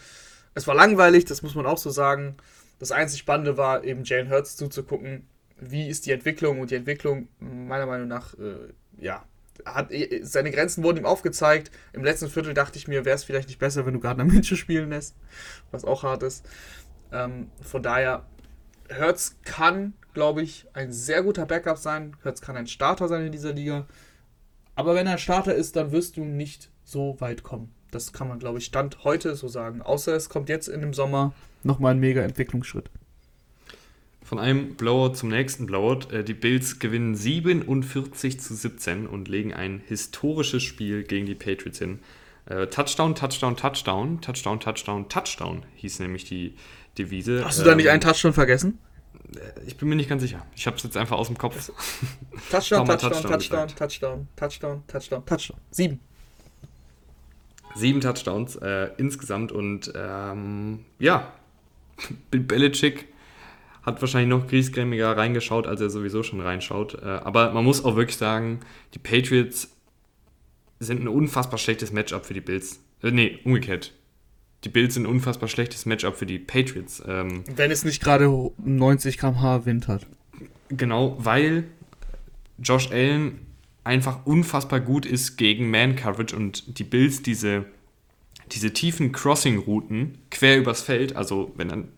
Es war langweilig, das muss man auch so sagen. Das einzig Spannende war eben Jane Hurts zuzugucken, wie ist die Entwicklung und die Entwicklung meiner Meinung nach, äh, ja, hat, eh, seine Grenzen wurden ihm aufgezeigt. Im letzten Viertel dachte ich mir, wäre es vielleicht nicht besser, wenn du Gardner Minshew spielen lässt, was auch hart ist. Ähm, von daher, Hertz kann, glaube ich, ein sehr guter Backup sein. Hertz kann ein Starter sein in dieser Liga. Aber wenn er ein Starter ist, dann wirst du nicht so weit kommen. Das kann man, glaube ich, Stand heute so sagen. Außer es kommt jetzt in dem Sommer nochmal ein mega Entwicklungsschritt. Von einem Blowout zum nächsten Blowout. Äh, die Bills gewinnen 47 zu 17 und legen ein historisches Spiel gegen die Patriots hin. Äh, Touchdown, Touchdown, Touchdown, Touchdown, Touchdown, Touchdown hieß nämlich die Devise. Hast du da nicht einen ähm, Touchdown vergessen? Äh, ich bin mir nicht ganz sicher. Ich habe es jetzt einfach aus dem Kopf. Touchdown, Touchdown, Touchdown, Touchdown, Touchdown, Touchdown, Touchdown, Touchdown. Sieben. Sieben Touchdowns äh, insgesamt und ähm, ja, Bill Belichick hat wahrscheinlich noch griesgrämiger reingeschaut, als er sowieso schon reinschaut. Äh, aber man muss auch wirklich sagen, die Patriots sind ein unfassbar schlechtes Matchup für die Bills. Äh, nee, umgekehrt. Die Bills sind ein unfassbar schlechtes Matchup für die Patriots. Ähm, Wenn es nicht gerade 90 km/h Wind hat. Genau, weil Josh Allen einfach unfassbar gut ist gegen Man-Coverage und die Bills diese, diese tiefen Crossing-Routen quer übers Feld, also wenn dann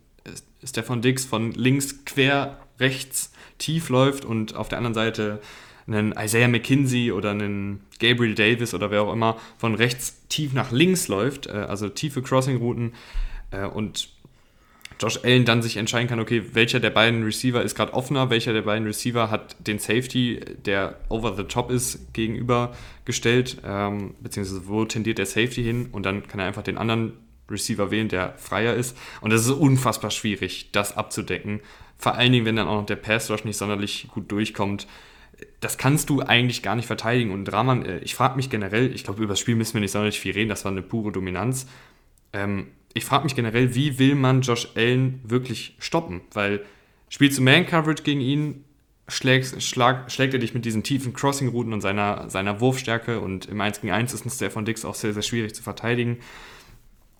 Stefan Dix von links quer rechts tief läuft und auf der anderen Seite einen Isaiah McKinsey oder einen Gabriel Davis oder wer auch immer von rechts tief nach links läuft, äh, also tiefe Crossing-Routen äh, und Josh Allen dann sich entscheiden kann, okay, welcher der beiden Receiver ist gerade offener, welcher der beiden Receiver hat den Safety, der over the top ist, gegenübergestellt, ähm, beziehungsweise wo tendiert der Safety hin? Und dann kann er einfach den anderen Receiver wählen, der freier ist. Und es ist unfassbar schwierig, das abzudecken. Vor allen Dingen, wenn dann auch noch der Pass Rush nicht sonderlich gut durchkommt. das kannst du eigentlich gar nicht verteidigen. Und Rahman, äh, ich frage mich generell, ich glaube, über das Spiel müssen wir nicht sonderlich viel reden, das war eine pure Dominanz. Ähm, ich frage mich generell, wie will man Josh Allen wirklich stoppen? Weil spielst du Man-Coverage gegen ihn, schlägst, schlag, schlägt er dich mit diesen tiefen Crossing-Routen und seiner, seiner Wurfstärke und im 1 gegen 1 ist ein Stefan Dix auch sehr, sehr schwierig zu verteidigen.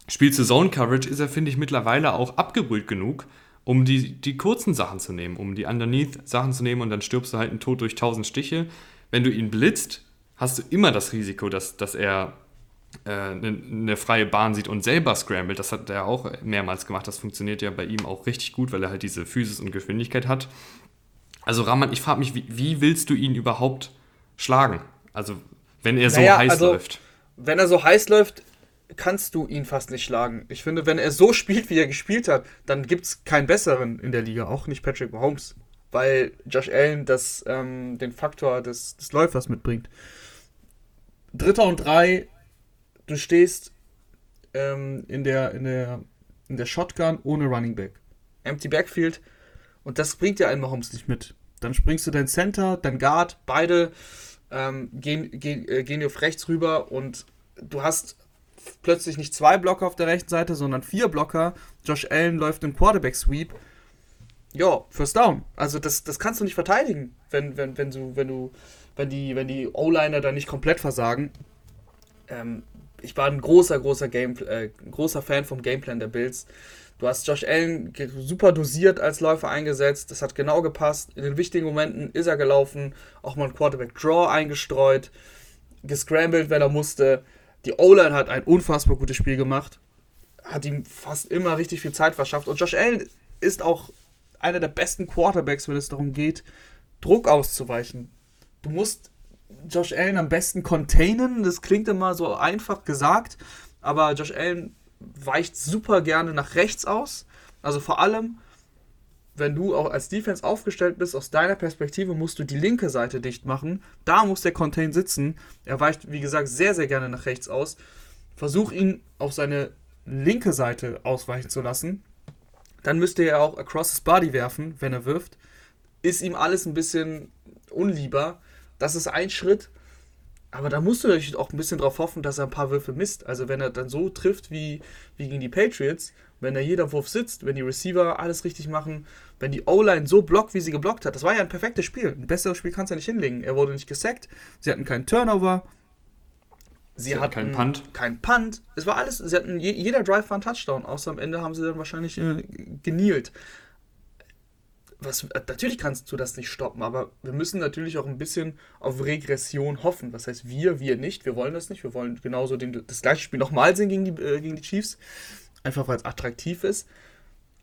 Spielst du Zone-Coverage, ist er, finde ich, mittlerweile auch abgebrüht genug, um die, die kurzen Sachen zu nehmen, um die Underneath-Sachen zu nehmen und dann stirbst du halt einen Tod durch 1000 Stiche. Wenn du ihn blitzt, hast du immer das Risiko, dass, dass er äh, eine, eine, freie Bahn sieht und selber scrambled. Das hat er auch mehrmals gemacht. Das funktioniert ja bei ihm auch richtig gut, weil er halt diese Physis und Geschwindigkeit hat. Also Rahman, ich frage mich, wie, wie, willst du ihn überhaupt schlagen? Also wenn er so naja, heiß also, läuft. Wenn er so heiß läuft, kannst du ihn fast nicht schlagen. Ich finde, wenn er so spielt, wie er gespielt hat, dann gibt es keinen besseren in der Liga, auch nicht Patrick Mahomes, weil Josh Allen das, ähm, den Faktor des, des Läufers mitbringt. Dritter und drei, du stehst ähm, in, der, in, der, in der Shotgun ohne Running Back. Empty Backfield und das bringt ja einen Mahomes nicht mit. Dann springst du dein Center, dein Guard, beide ähm, gehen, gehen, äh, gehen auf rechts rüber und du hast plötzlich nicht zwei Blocker auf der rechten Seite, sondern vier Blocker. Josh Allen läuft im Quarterback-Sweep. Ja, First Down. Also das, das kannst du nicht verteidigen, wenn, wenn, wenn du, wenn du, wenn die, wenn die O-Liner da nicht komplett versagen. Ähm, ich war ein großer, großer Game, äh, großer Fan vom Gameplan der Bills. Du hast Josh Allen super dosiert als Läufer eingesetzt. Das hat genau gepasst. In den wichtigen Momenten ist er gelaufen. Auch mal ein Quarterback Draw eingestreut. Gescrambled, wenn er musste. Die O-Line hat ein unfassbar gutes Spiel gemacht. Hat ihm fast immer richtig viel Zeit verschafft. Und Josh Allen ist auch einer der besten Quarterbacks, wenn es darum geht, Druck auszuweichen. Du musst Josh Allen am besten containen. Das klingt immer so einfach gesagt, aber Josh Allen weicht super gerne nach rechts aus. Also vor allem, wenn du auch als Defense aufgestellt bist, aus deiner Perspektive musst du die linke Seite dicht machen. Da muss der Contain sitzen. Er weicht, wie gesagt, sehr, sehr gerne nach rechts aus. Versuch ihn auf seine linke Seite ausweichen zu lassen. Dann müsste er auch across his body werfen, wenn er wirft. Ist ihm alles ein bisschen unlieber. Das ist ein Schritt. Aber da musst du natürlich auch ein bisschen drauf hoffen, dass er ein paar Würfe misst. Also wenn er dann so trifft wie, wie gegen die Patriots, wenn da jeder Wurf sitzt, wenn die Receiver alles richtig machen, wenn die O-Line so blockt, wie sie geblockt hat. Das war ja ein perfektes Spiel. Ein besseres Spiel kannst du ja nicht hinlegen. Er wurde nicht gesackt, sie hatten keinen Turnover. Sie, sie hatten keinen Punt. Kein Punt. Es war alles, sie hatten jeder Drive war ein Touchdown, außer am Ende haben sie dann wahrscheinlich äh, genielt was, äh, natürlich kannst du das nicht stoppen, aber wir müssen natürlich auch ein bisschen auf Regression hoffen. Das heißt, wir, wir nicht, wir wollen das nicht. Wir wollen genauso den, das gleiche Spiel nochmal sehen gegen die, äh, gegen die Chiefs, einfach weil es attraktiv ist.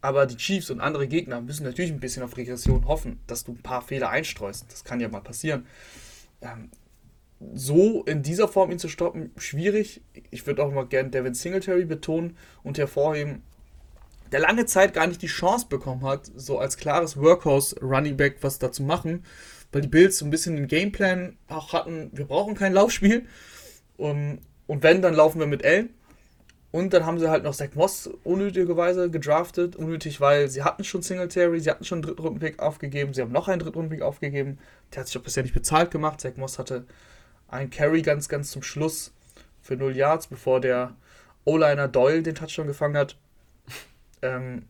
Aber die Chiefs und andere Gegner müssen natürlich ein bisschen auf Regression hoffen, dass du ein paar Fehler einstreust. Das kann ja mal passieren. Ähm, so in dieser Form ihn zu stoppen, schwierig. Ich würde auch mal gerne Devin Singletary betonen und hervorheben, der lange Zeit gar nicht die Chance bekommen hat, so als klares Workhorse Running Back was da zu machen, weil die Bills so ein bisschen den Gameplan auch hatten, wir brauchen kein Laufspiel und, und wenn, dann laufen wir mit Allen. Und dann haben sie halt noch Zach Moss unnötigerweise gedraftet. Unnötig, weil sie hatten schon Singletary, sie hatten schon einen Drittrunden-Pick aufgegeben, sie haben noch einen Drittrunden-Pick aufgegeben. Der hat sich auch bisher nicht bezahlt gemacht. Zach Moss hatte einen Carry ganz, ganz zum Schluss für 0 Yards, bevor der O-Liner Doyle den Touchdown gefangen hat. Ähm,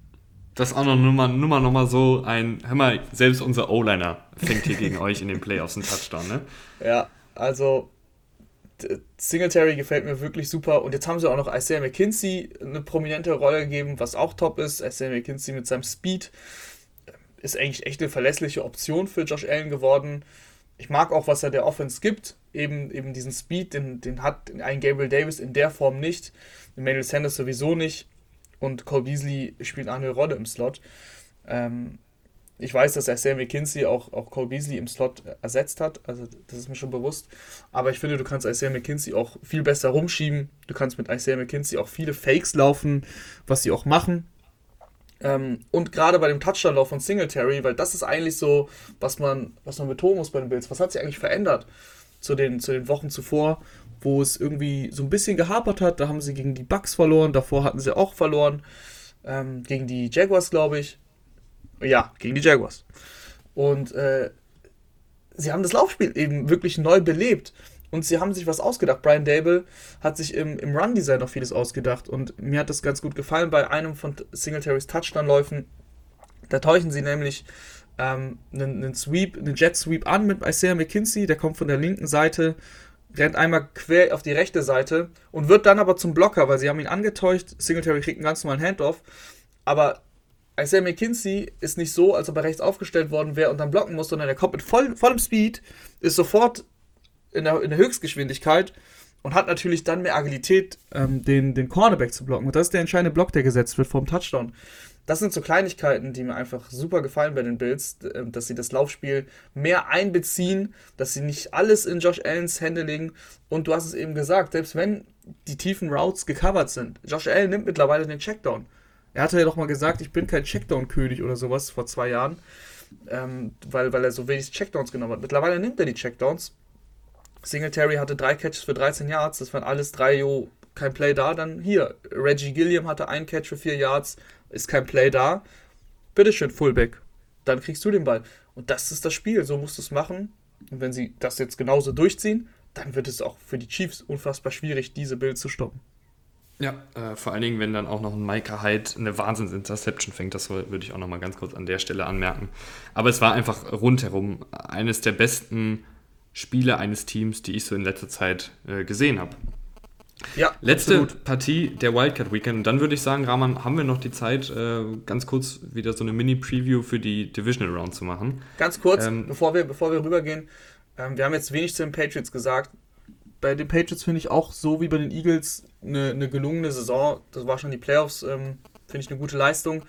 das ist auch noch nur mal, nur mal, noch mal so ein, hör mal, selbst unser O-Liner fängt hier gegen euch in den Playoffs einen Touchdown, ne? Ja, also Singletary gefällt mir wirklich super. Und jetzt haben sie auch noch Isaiah McKinsey eine prominente Rolle gegeben, was auch top ist. Isaiah McKinsey mit seinem Speed ist eigentlich echt eine verlässliche Option für Josh Allen geworden. Ich mag auch, was er der Offense gibt. Eben, eben diesen Speed, den, den hat ein Gabriel Davis in der Form nicht. Emmanuel Sanders sowieso nicht und Cole Beasley spielt eine Rolle im Slot. Ähm, ich weiß, dass er Sam McKinsey auch, auch Cole Beasley im Slot ersetzt hat, also das ist mir schon bewusst. Aber ich finde, du kannst Isaiah McKinsey auch viel besser rumschieben. Du kannst mit Isaiah McKinsey auch viele Fakes laufen, was sie auch machen. Ähm, und gerade bei dem Touchdown-Lauf von Singletary, weil das ist eigentlich so, was man, was man betonen muss bei den Bills. Was hat sich eigentlich verändert zu den, zu den Wochen zuvor? wo es irgendwie so ein bisschen gehapert hat. Da haben sie gegen die Bucks verloren, davor hatten sie auch verloren. Ähm, gegen die Jaguars, glaube ich. Ja, gegen die Jaguars. Und äh, sie haben das Laufspiel eben wirklich neu belebt. Und sie haben sich was ausgedacht. Brian Dable hat sich im, im Run-Design noch vieles ausgedacht. Und mir hat das ganz gut gefallen bei einem von Singletary's Touchdown-Läufen. Da täuschen sie nämlich ähm, einen, einen Sweep, einen Jet Sweep an mit Isaiah McKinsey. Der kommt von der linken Seite, rennt einmal quer auf die rechte Seite und wird dann aber zum Blocker, weil sie haben ihn angetäuscht. Singletary kriegt einen ganz normalen Handoff. Aber Isaiah McKinsey ist nicht so, als ob er rechts aufgestellt worden wäre und dann blocken muss, sondern er kommt mit voll, vollem Speed, ist sofort in der, in der Höchstgeschwindigkeit und hat natürlich dann mehr Agilität, ähm, den, den Cornerback zu blocken. Und das ist der entscheidende Block, der gesetzt wird vor dem Touchdown. Das sind so Kleinigkeiten, die mir einfach super gefallen bei den Bills, ähm, dass sie das Laufspiel mehr einbeziehen, dass sie nicht alles in Josh Allens Hände legen. Und du hast es eben gesagt, selbst wenn die tiefen Routes gecovert sind, Josh Allen nimmt mittlerweile den Checkdown. Er hatte ja doch mal gesagt, ich bin kein Checkdown-König oder sowas vor zwei Jahren, ähm, weil, weil er so wenig Checkdowns genommen hat. Mittlerweile nimmt er die Checkdowns. Singletary hatte drei Catches für 13 Yards, das waren alles drei, jo, kein Play da. Dann hier, Reggie Gilliam hatte einen Catch für vier Yards, ist kein Play da. Bitteschön, Fullback. Dann kriegst du den Ball. Und das ist das Spiel, so musst du es machen. Und wenn sie das jetzt genauso durchziehen, dann wird es auch für die Chiefs unfassbar schwierig, diese Bild zu stoppen. Ja, äh, vor allen Dingen, wenn dann auch noch ein Micah Hyde eine Wahnsinns-Interception fängt, das würde ich auch noch mal ganz kurz an der Stelle anmerken. Aber es war einfach rundherum eines der besten Spiele eines Teams, die ich so in letzter Zeit äh, gesehen habe. Ja, Letzte absolut. Partie der Wildcard Weekend. Und dann würde ich sagen, Rahman, haben wir noch die Zeit, äh, ganz kurz wieder so eine Mini-Preview für die Divisional Round zu machen. Ganz kurz, ähm, bevor, wir, bevor wir rübergehen. Ähm, wir haben jetzt wenig zu den Patriots gesagt bei den Patriots finde ich auch so wie bei den Eagles eine, eine gelungene Saison. Das war schon die Playoffs, ähm, finde ich eine gute Leistung.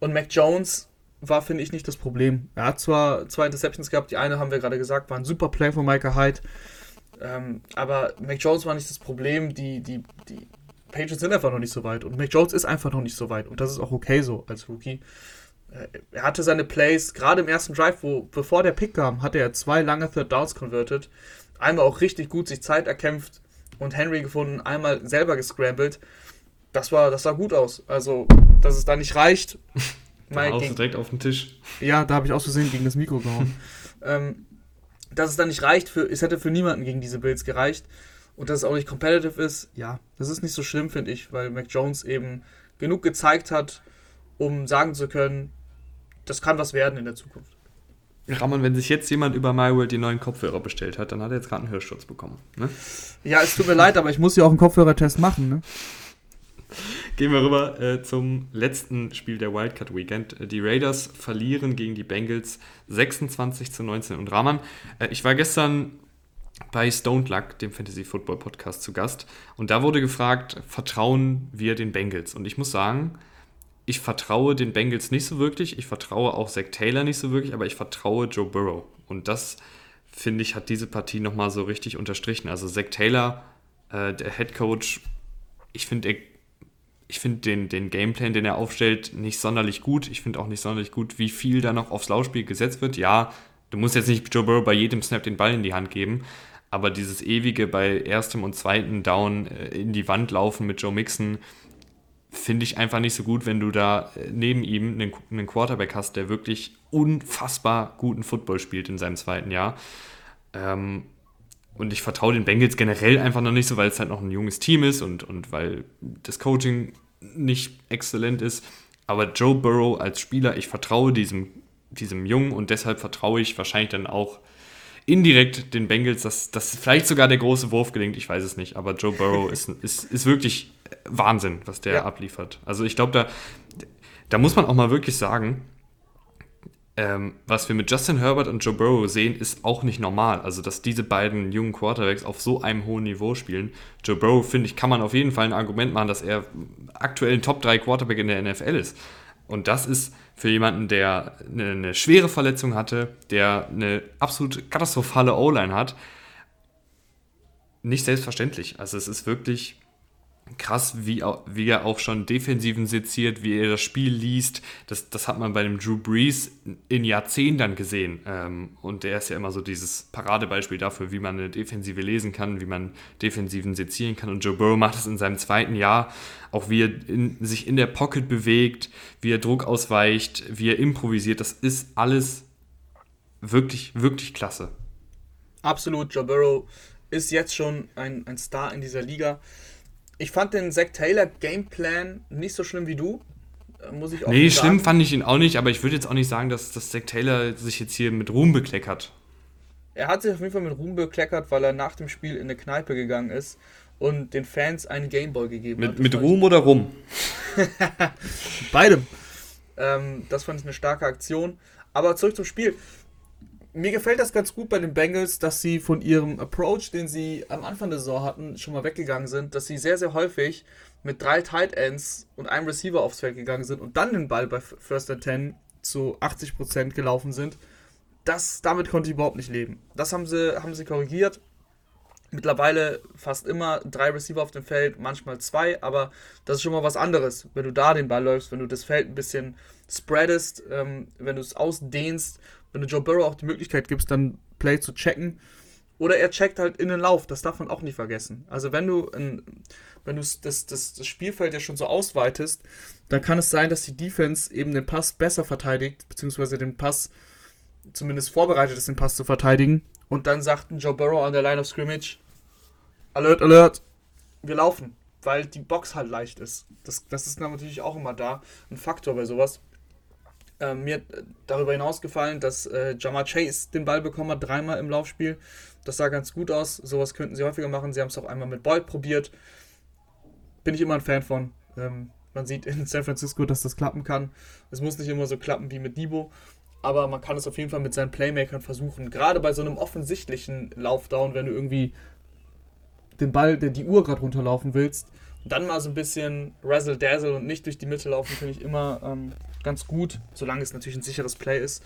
Und Mac Jones war, finde ich, nicht das Problem. Er hat zwar zwei Interceptions gehabt, die eine haben wir gerade gesagt, war ein super Play von Micah Hyde. Ähm, aber Mac Jones war nicht das Problem. Die, die, die Patriots sind einfach noch nicht so weit. Und Mac Jones ist einfach noch nicht so weit. Und das ist auch okay so als Rookie. Äh, er hatte seine Plays, gerade im ersten Drive, wo bevor der Pick kam, hatte er zwei lange Third Downs converted einmal auch richtig gut sich Zeit erkämpft und Henry gefunden, einmal selber gescrambled. Das war, das sah gut aus. Also, dass es da nicht reicht. Da gegen, direkt auf den Tisch. Ja, da habe ich aus Versehen gegen das Mikro gehauen. ähm, dass es da nicht reicht, für, es hätte für niemanden gegen diese Bills gereicht. Und dass es auch nicht competitive ist, ja, das ist nicht so schlimm, finde ich, weil Mac Jones eben genug gezeigt hat, um sagen zu können, das kann was werden in der Zukunft. Ramon, wenn sich jetzt jemand über MyWorld die neuen Kopfhörer bestellt hat, dann hat er jetzt gerade einen Hörschutz bekommen. Ne? Ja, es tut mir leid, aber ich muss ja auch einen Kopfhörertest machen. Ne? Gehen wir rüber äh, zum letzten Spiel der Wildcard Weekend. Die Raiders verlieren gegen die Bengals 26 zu 19. Und Rahman, äh, ich war gestern bei Stone Luck, dem Fantasy Football Podcast, zu Gast. Und da wurde gefragt, vertrauen wir den Bengals? Und ich muss sagen, ich vertraue den Bengals nicht so wirklich. Ich vertraue auch Zach Taylor nicht so wirklich, aber ich vertraue Joe Burrow. Und das, finde ich, hat diese Partie nochmal so richtig unterstrichen. Also Zach Taylor, äh, der Head Coach, ich finde ich finde den, den Gameplan, den er aufstellt, nicht sonderlich gut. Ich finde auch nicht sonderlich gut, wie viel da noch aufs Laufspiel gesetzt wird. Ja, du musst jetzt nicht Joe Burrow bei jedem Snap den Ball in die Hand geben, aber dieses ewige bei erstem und zweiten Down äh, in die Wand laufen mit Joe Mixon, finde ich einfach nicht so gut, wenn du da äh, neben ihm einen, einen, Quarterback hast, der wirklich unfassbar guten Football spielt in seinem zweiten Jahr. Ähm, und ich vertraue den Bengals generell einfach noch nicht so, weil es halt noch ein junges Team ist und, und weil das Coaching nicht exzellent ist. Aber Joe Burrow als Spieler, ich vertraue diesem, diesem Jungen und deshalb vertraue ich wahrscheinlich dann auch indirekt den Bengals, dass, dass vielleicht sogar der große Wurf gelingt, ich weiß es nicht. Aber Joe Burrow ist, ist, ist wirklich Wahnsinn, was der ja. abliefert. Also ich glaube, da, da muss man auch mal wirklich sagen, ähm, was wir mit Justin Herbert und Joe Burrow sehen, ist auch nicht normal. Also, dass diese beiden jungen Quarterbacks auf so einem hohen Niveau spielen. Joe Burrow, finde ich, kann man auf jeden Fall ein Argument machen, dass er aktuell ein Top 3 Quarterback in der NFL ist. Und das ist für jemanden, der eine, eine schwere Verletzung hatte, der eine absolut katastrophale O-Line hat, nicht selbstverständlich. Also, es ist wirklich krass, wie, wie er auch schon Defensiven seziert, wie er das Spiel liest. Das, das hat man bei dem Drew Brees in Jahrzehnten dann gesehen. Ähm, und der ist ja immer so dieses Paradebeispiel dafür, wie man eine Defensive lesen kann, wie man Defensiven sezieren kann. Und Joe Burrow macht es in seinem zweiten Jahr, auch wie er in, sich in der Pocket bewegt, wie er Druck ausweicht, wie er improvisiert. Das ist alles wirklich, wirklich klasse. Absolut, Joe Burrow ist jetzt schon ein, ein Star in dieser Liga. Ich fand den Zack Taylor Gameplan nicht so schlimm wie du. Äh, muss ich auch nee, schlimm sagen. fand ich ihn auch nicht, aber ich würde jetzt auch nicht sagen, dass, dass Zack Taylor sich jetzt hier mit Ruhm bekleckert. Er hat sich auf jeden Fall mit Ruhm bekleckert, weil er nach dem Spiel in eine Kneipe gegangen ist und den Fans einen Gameboy gegeben mit, hat. mit Ruhm oder Rum? Beidem. Ähm, das fand ich eine starke Aktion. Aber zurück zum Spiel mir gefällt das ganz gut bei den Bengals, dass sie von ihrem Approach, den sie am Anfang der Saison hatten, schon mal weggegangen sind, dass sie sehr, sehr häufig mit drei Tight Ends und einem Receiver aufs Feld gegangen sind und dann den Ball bei First and Ten zu 80% gelaufen sind. Das, damit konnte ich überhaupt nicht leben. Das haben sie, haben sie korrigiert. Mittlerweile fast immer drei Receiver auf dem Feld, manchmal zwei, aber das ist schon mal was anderes, wenn du da den Ball läufst, wenn du das Feld ein bisschen spreadest, ähm, wenn du es ausdehnst wenn du Joe Burrow auch die Möglichkeit gibst, dann Play zu checken. Oder er checkt halt in den Lauf, das darf man auch nicht vergessen. Also wenn du, in, wenn du das, das, das Spielfeld ja schon so ausweitest, dann kann es sein, dass die Defense eben den Pass besser verteidigt, beziehungsweise den Pass zumindest vorbereitet ist, den Pass zu verteidigen. Und dann sagt ein Joe Burrow an der Line of Scrimmage, Alert, Alert, wir laufen, weil die Box halt leicht ist. Das, das ist natürlich auch immer da, ein Faktor bei sowas. Äh, mir darüber hinaus gefallen, dass äh, Jamar Chase den Ball bekommen hat, dreimal im Laufspiel. Das sah ganz gut aus. Sowas könnten sie häufiger machen. Sie haben es auch einmal mit Boyd probiert. Bin ich immer ein Fan von. Ähm, man sieht in San Francisco, dass das klappen kann. Es muss nicht immer so klappen wie mit Debo, aber man kann es auf jeden Fall mit seinen Playmakern versuchen. Gerade bei so einem offensichtlichen Laufdown, wenn du irgendwie den Ball, der die Uhr gerade runterlaufen willst, dann mal so ein bisschen Razzle Dazzle und nicht durch die Mitte laufen, finde ich immer ähm, ganz gut, solange es natürlich ein sicheres Play ist.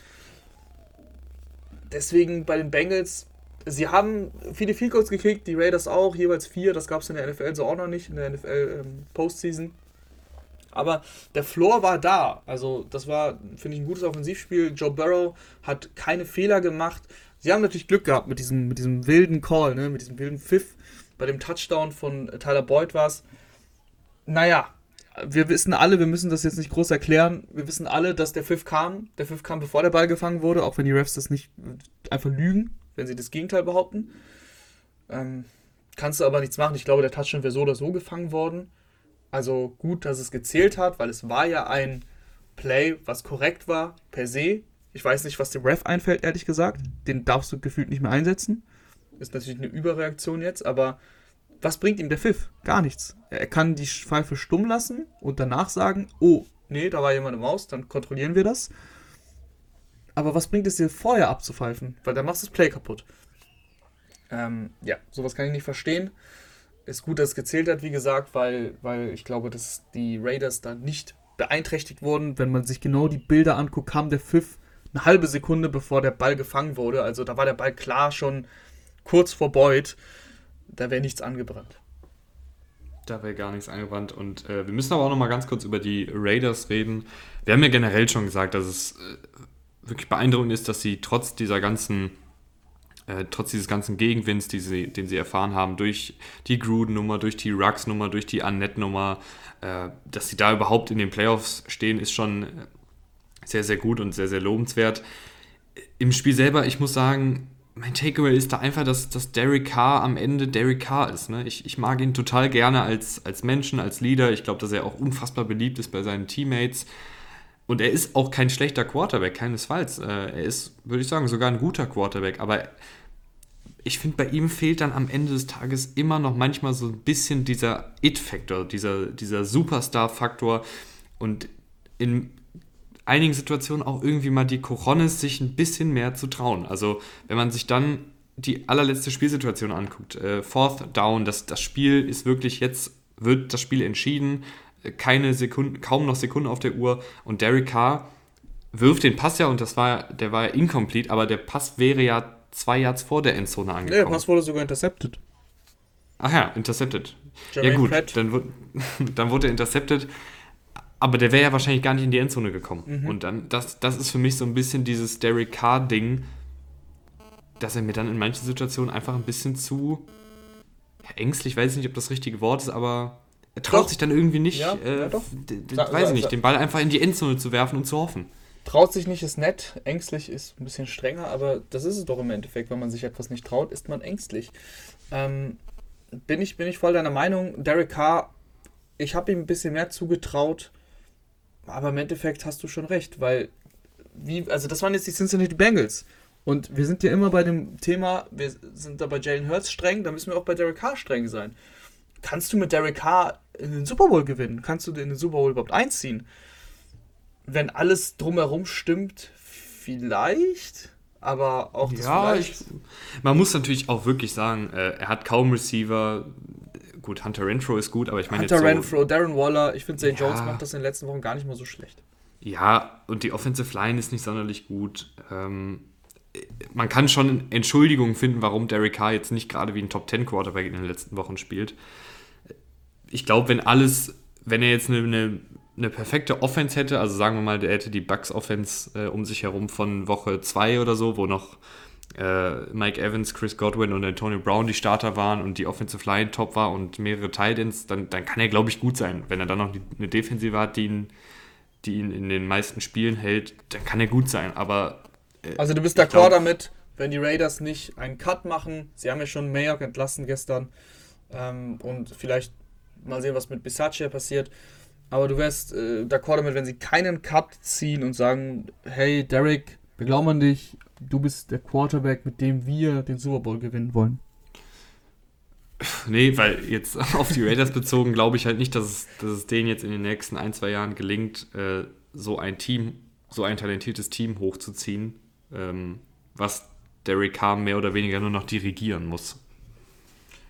Deswegen bei den Bengals, sie haben viele Field Goals gekriegt, die Raiders auch, jeweils vier, das gab es in der NFL so auch noch nicht, in der NFL ähm, Postseason. Aber der Floor war da. Also, das war, finde ich, ein gutes Offensivspiel. Joe Burrow hat keine Fehler gemacht. Sie haben natürlich Glück gehabt mit diesem, mit diesem wilden Call, ne? mit diesem wilden Pfiff. Bei dem Touchdown von Tyler Boyd war es naja, wir wissen alle, wir müssen das jetzt nicht groß erklären, wir wissen alle, dass der Pfiff kam. Der Pfiff kam, bevor der Ball gefangen wurde, auch wenn die Refs das nicht einfach lügen, wenn sie das Gegenteil behaupten. Ähm, kannst du aber nichts machen. Ich glaube, der Touchdown wäre so oder so gefangen worden. Also gut, dass es gezählt hat, weil es war ja ein Play, was korrekt war, per se. Ich weiß nicht, was dem Ref einfällt, ehrlich gesagt. Den darfst du gefühlt nicht mehr einsetzen. Ist natürlich eine Überreaktion jetzt, aber was bringt ihm der Pfiff? Gar nichts. Er kann die Pfeife stumm lassen und danach sagen, oh, nee, da war jemand im Maus, dann kontrollieren wir das. Aber was bringt es dir vorher abzupfeifen? Weil dann machst du das Play kaputt. Ähm, ja, sowas kann ich nicht verstehen. Ist gut, dass es gezählt hat, wie gesagt, weil, weil ich glaube, dass die Raiders da nicht beeinträchtigt wurden. Wenn man sich genau die Bilder anguckt, kam der Pfiff eine halbe Sekunde bevor der Ball gefangen wurde. Also da war der Ball klar schon kurz vor Boyd da wäre nichts angebrannt. Da wäre gar nichts angebrannt. Und äh, wir müssen aber auch noch mal ganz kurz über die Raiders reden. Wir haben ja generell schon gesagt, dass es äh, wirklich beeindruckend ist, dass sie trotz dieser ganzen, äh, trotz dieses ganzen Gegenwinds, die sie, den sie erfahren haben, durch die Gruden-Nummer, durch die Rux-Nummer, durch die Annette-Nummer, äh, dass sie da überhaupt in den Playoffs stehen, ist schon sehr, sehr gut und sehr, sehr lobenswert. Im Spiel selber, ich muss sagen, mein Takeaway ist da einfach, dass, dass Derek Carr am Ende Derek Carr ist. Ne? Ich, ich mag ihn total gerne als, als Menschen, als Leader. Ich glaube, dass er auch unfassbar beliebt ist bei seinen Teammates. Und er ist auch kein schlechter Quarterback, keinesfalls. Äh, er ist, würde ich sagen, sogar ein guter Quarterback. Aber ich finde, bei ihm fehlt dann am Ende des Tages immer noch manchmal so ein bisschen dieser It-Faktor, dieser, dieser Superstar-Faktor. Und in einigen Situationen auch irgendwie mal die Coronis sich ein bisschen mehr zu trauen. Also wenn man sich dann die allerletzte Spielsituation anguckt, äh, Fourth Down, das, das Spiel ist wirklich jetzt, wird das Spiel entschieden, keine Sekunden, kaum noch Sekunden auf der Uhr und Derek Carr wirft den Pass ja und das war, der war ja incomplete, aber der Pass wäre ja zwei Yards vor der Endzone angekommen. Nee, der Pass wurde sogar intercepted. Ach ja, intercepted. Jermaine ja gut, dann, dann wurde er intercepted aber der wäre ja wahrscheinlich gar nicht in die Endzone gekommen. Mhm. Und dann, das, das ist für mich so ein bisschen dieses Derek Carr-Ding, dass er mir dann in manchen Situationen einfach ein bisschen zu ängstlich, weiß ich nicht, ob das richtige Wort ist, aber er traut doch. sich dann irgendwie nicht, ja, äh, ja, weiß ich nicht, den Ball einfach in die Endzone zu werfen und zu hoffen. traut sich nicht, ist nett. Ängstlich ist ein bisschen strenger, aber das ist es doch im Endeffekt. Wenn man sich etwas nicht traut, ist man ängstlich. Ähm, bin, ich, bin ich voll deiner Meinung. Derek Carr, ich habe ihm ein bisschen mehr zugetraut, aber im Endeffekt hast du schon recht, weil, wie, also das waren jetzt die Cincinnati Bengals. Und wir sind ja immer bei dem Thema, wir sind da bei Jalen Hurts streng, da müssen wir auch bei Derek Carr streng sein. Kannst du mit Derek Carr in den Super Bowl gewinnen? Kannst du in den Super Bowl überhaupt einziehen? wenn alles drumherum stimmt, vielleicht. Aber auch das ja, ich, man muss natürlich auch wirklich sagen, äh, er hat kaum Receiver. Gut, Hunter Renfro ist gut, aber ich meine Hunter so, Renfro, Darren Waller, ich finde, Zay ja, Jones macht das in den letzten Wochen gar nicht mal so schlecht. Ja, und die Offensive Line ist nicht sonderlich gut. Ähm, man kann schon Entschuldigungen finden, warum Derek Carr jetzt nicht gerade wie ein Top 10 Quarterback in den letzten Wochen spielt. Ich glaube, wenn alles, wenn er jetzt eine, eine eine perfekte Offense hätte, also sagen wir mal, der hätte die Bucks Offense äh, um sich herum von Woche 2 oder so, wo noch Mike Evans, Chris Godwin und Antonio Brown die Starter waren und die Offensive Line top war und mehrere Titans, dann, dann kann er, glaube ich, gut sein. Wenn er dann noch eine Defensive hat, die ihn, die ihn in den meisten Spielen hält, dann kann er gut sein. Aber. Äh, also, du bist d'accord damit, wenn die Raiders nicht einen Cut machen. Sie haben ja schon Mayock entlassen gestern. Ähm, und vielleicht mal sehen, was mit Bisaccia passiert. Aber du wärst äh, d'accord damit, wenn sie keinen Cut ziehen und sagen, hey Derek, wir glauben an dich, du bist der Quarterback, mit dem wir den Super Bowl gewinnen wollen. Nee, weil jetzt auf die Raiders bezogen glaube ich halt nicht, dass es, dass es denen jetzt in den nächsten ein, zwei Jahren gelingt, äh, so ein Team, so ein talentiertes Team hochzuziehen, ähm, was Derek Carr mehr oder weniger nur noch dirigieren muss.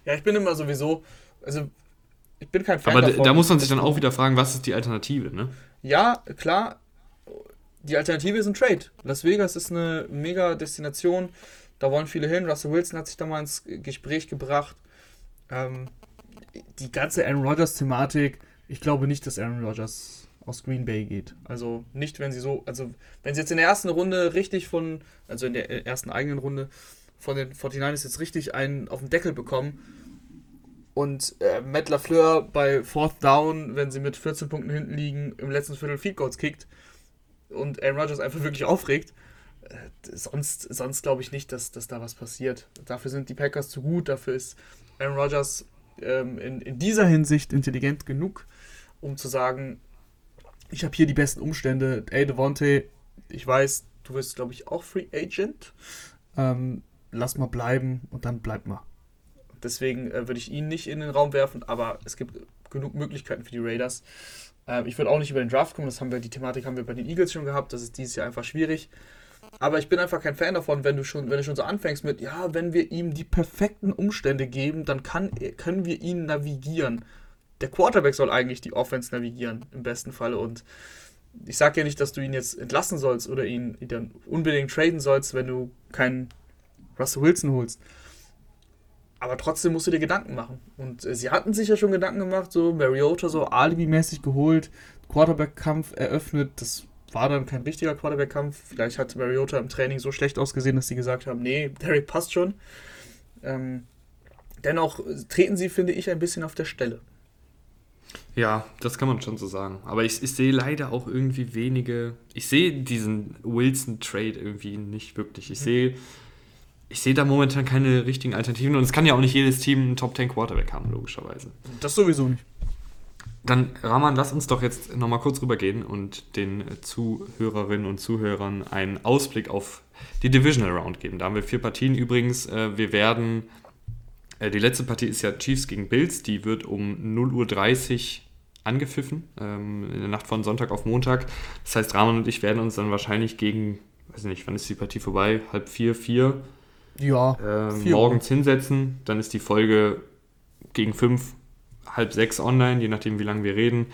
Ja, ich bin immer sowieso, also ich bin kein Fan Aber davon. da muss man sich dann auch wieder fragen, was ist die Alternative, ne? Ja, klar. Die Alternative ist ein Trade. Las Vegas ist eine mega Destination. Da wollen viele hin. Russell Wilson hat sich da mal ins Gespräch gebracht. Ähm, die ganze Aaron Rodgers-Thematik, ich glaube nicht, dass Aaron Rodgers aus Green Bay geht. Also nicht, wenn sie so, also wenn sie jetzt in der ersten Runde richtig von, also in der ersten eigenen Runde von den 49ers jetzt richtig einen auf den Deckel bekommen, und äh, Matt LaFleur bei Fourth Down, wenn sie mit 14 Punkten hinten liegen, im letzten Viertel Feed Goals kickt und Aaron Rodgers einfach wirklich aufregt. Äh, sonst sonst glaube ich nicht, dass, dass da was passiert. Dafür sind die Packers zu gut, dafür ist Aaron Rodgers ähm, in, in dieser Hinsicht intelligent genug, um zu sagen, ich habe hier die besten Umstände. Ey, Devontae, ich weiß, du wirst, glaube ich, auch Free Agent. Ähm, lass mal bleiben und dann bleib mal. Deswegen äh, würde ich ihn nicht in den Raum werfen, aber es gibt genug Möglichkeiten für die Raiders. Ähm, ich würde auch nicht über den Draft kommen, das haben wir, die Thematik haben wir bei den Eagles schon gehabt, das ist dieses Jahr einfach schwierig. Aber ich bin einfach kein Fan davon, wenn du schon, wenn du schon so anfängst mit, ja, wenn wir ihm die perfekten Umstände geben, dann kann, können wir ihn navigieren. Der Quarterback soll eigentlich die Offense navigieren, im besten Falle. Und ich sage ja nicht, dass du ihn jetzt entlassen sollst oder ihn dann unbedingt traden sollst, wenn du keinen Russell Wilson holst. Aber trotzdem musst du dir Gedanken machen. Und äh, sie hatten sich ja schon Gedanken gemacht, so Mariota so alibi-mäßig geholt, Quarterback-Kampf eröffnet. Das war dann kein richtiger Quarterback-Kampf. Vielleicht hat Mariota im Training so schlecht ausgesehen, dass sie gesagt haben, nee, Derek passt schon. Ähm, dennoch treten sie, finde ich, ein bisschen auf der Stelle. Ja, das kann man schon so sagen. Aber ich, ich sehe leider auch irgendwie wenige. Ich sehe diesen Wilson-Trade irgendwie nicht wirklich. Ich mhm. sehe ich sehe da momentan keine richtigen Alternativen und es kann ja auch nicht jedes Team einen Top 10 Quarterback haben, logischerweise. Das sowieso nicht. Dann, Rahman, lass uns doch jetzt nochmal kurz rübergehen und den Zuhörerinnen und Zuhörern einen Ausblick auf die Divisional Round geben. Da haben wir vier Partien übrigens. Äh, wir werden, äh, die letzte Partie ist ja Chiefs gegen Bills, die wird um 0.30 Uhr angepfiffen, ähm, in der Nacht von Sonntag auf Montag. Das heißt, Rahman und ich werden uns dann wahrscheinlich gegen, weiß nicht, wann ist die Partie vorbei? Halb vier, vier ja, äh, morgens hinsetzen. Dann ist die Folge gegen fünf, halb sechs online, je nachdem, wie lange wir reden.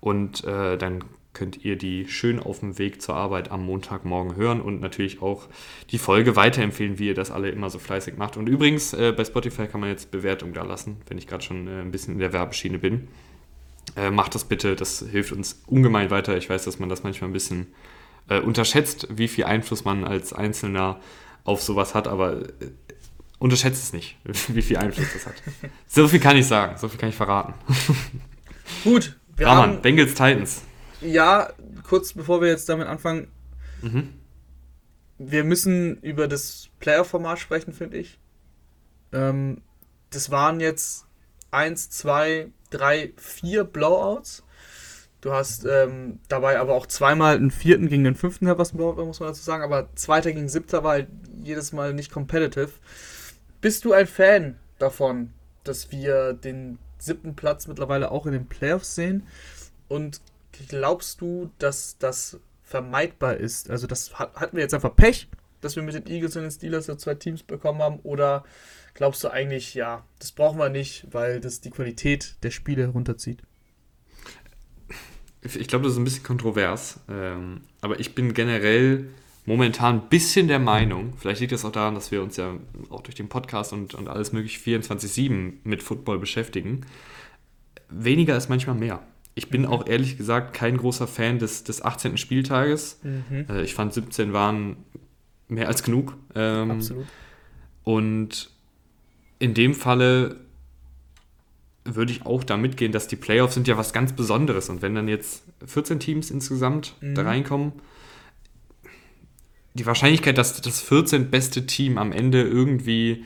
Und äh, dann könnt ihr die schön auf dem Weg zur Arbeit am Montagmorgen hören und natürlich auch die Folge weiterempfehlen, wie ihr das alle immer so fleißig macht. Und übrigens, äh, bei Spotify kann man jetzt Bewertung da lassen, wenn ich gerade schon äh, ein bisschen in der Werbeschiene bin. Äh, macht das bitte, das hilft uns ungemein weiter. Ich weiß, dass man das manchmal ein bisschen äh, unterschätzt, wie viel Einfluss man als Einzelner auf sowas hat, aber äh, unterschätzt es nicht, wie viel Einfluss das hat. So viel kann ich sagen, so viel kann ich verraten. Gut, wir Rahman, haben, Bengals Titans. Ja, kurz bevor wir jetzt damit anfangen, Mhm. Wir müssen über das Player-Format sprechen, finde ich. Ähm, das waren jetzt 1, 2, 3, 4 Blowouts. Du hast ähm, dabei aber auch zweimal einen vierten gegen den fünften was muss man dazu sagen. Aber zweiter gegen siebter war halt jedes Mal nicht competitive. Bist du ein Fan davon, dass wir den siebten Platz mittlerweile auch in den Playoffs sehen? Und glaubst du, dass das vermeidbar ist? Also, das hatten wir jetzt einfach Pech, dass wir mit den Eagles und den Steelers so zwei Teams bekommen haben? Oder glaubst du eigentlich, ja, das brauchen wir nicht, weil das die Qualität der Spiele runterzieht? Ich glaube, das ist ein bisschen kontrovers, ähm, aber ich bin generell momentan ein bisschen der Meinung, vielleicht liegt das auch daran, dass wir uns ja auch durch den Podcast und, und alles mögliche 24-7 mit Football beschäftigen. Weniger ist manchmal mehr. Ich bin auch ehrlich gesagt kein großer Fan des, des 18. Spieltages. Mhm. Äh, ich fand 17 waren mehr als genug. Ähm, Absolut. Und in dem Falle würde ich auch da mitgehen, dass die Playoffs sind ja was ganz Besonderes. Und wenn dann jetzt 14 Teams insgesamt mhm. da reinkommen, die Wahrscheinlichkeit, dass das 14 beste Team am Ende irgendwie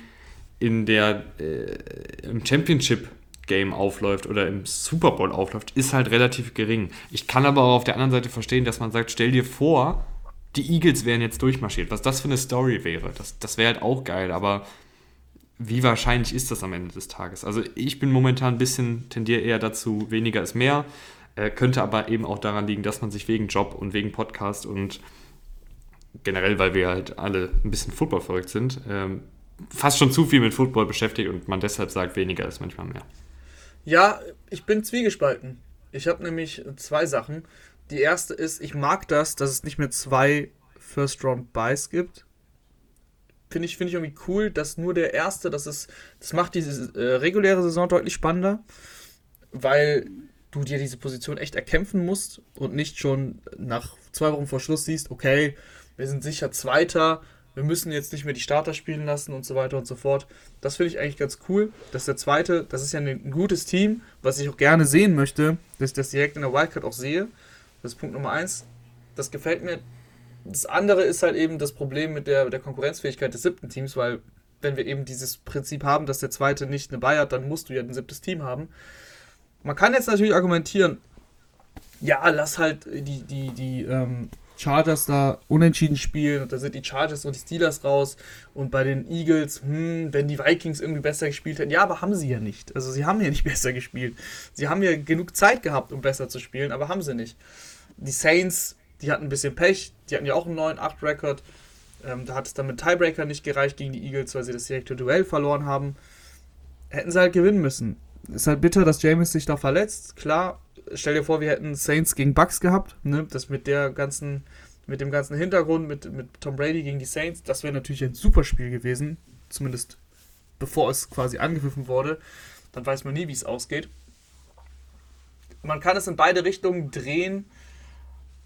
in der äh, im Championship Game aufläuft oder im Super Bowl aufläuft, ist halt relativ gering. Ich kann aber auch auf der anderen Seite verstehen, dass man sagt, stell dir vor, die Eagles wären jetzt durchmarschiert. Was das für eine Story wäre, das, das wäre halt auch geil, aber wie wahrscheinlich ist das am Ende des Tages? Also ich bin momentan ein bisschen, tendiere eher dazu, weniger ist mehr. Äh, könnte aber eben auch daran liegen, dass man sich wegen Job und wegen Podcast und generell, weil wir halt alle ein bisschen Football verrückt sind, ähm, fast schon zu viel mit Football beschäftigt und man deshalb sagt, weniger ist manchmal mehr. Ja, ich bin zwiegespalten. Ich habe nämlich zwei Sachen. Die erste ist, ich mag das, dass es nicht mehr zwei First-Round-Buys gibt, finde ich, find ich irgendwie cool, dass nur der erste, das ist, das macht diese äh, reguläre Saison deutlich spannender, weil du dir diese Position echt erkämpfen musst und nicht schon nach zwei Wochen vor Schluss siehst, okay, wir sind sicher Zweiter, wir müssen jetzt nicht mehr die Starter spielen lassen und so weiter und so fort. Das finde ich eigentlich ganz cool, dass der zweite, das ist ja ein gutes Team, was ich auch gerne sehen möchte, dass ich das direkt in der Wildcard auch sehe. Das ist Punkt Nummer eins. Das gefällt mir das andere ist halt eben das Problem mit der, der Konkurrenzfähigkeit des siebten Teams, weil wenn wir eben dieses Prinzip haben, dass der zweite nicht eine Buy hat, dann musst du ja ein siebtes Team haben. Man kann jetzt natürlich argumentieren, ja, lass halt die, die, die ähm, Chargers da unentschieden spielen und da sind die Chargers und die Steelers raus und bei den Eagles, hm, wenn die Vikings irgendwie besser gespielt hätten, ja, aber haben sie ja nicht. Also sie haben ja nicht besser gespielt. Sie haben ja genug Zeit gehabt, um besser zu spielen, aber haben sie nicht. Die Saints die hatten ein bisschen Pech. Die hatten ja auch einen 9-8-Rekord. Ähm, da hat es dann mit Tiebreaker nicht gereicht gegen die Eagles, weil sie das direkte Duell verloren haben. Hätten sie halt gewinnen müssen. Ist halt bitter, dass James sich da verletzt. Klar, stell dir vor, wir hätten Saints gegen Bucks gehabt. Ne? Das mit der ganzen, mit dem ganzen Hintergrund, mit, mit Tom Brady gegen die Saints, das wäre natürlich ein super Spiel gewesen. Zumindest bevor es quasi angegriffen wurde. Dann weiß man nie, wie es ausgeht. Man kann es in beide Richtungen drehen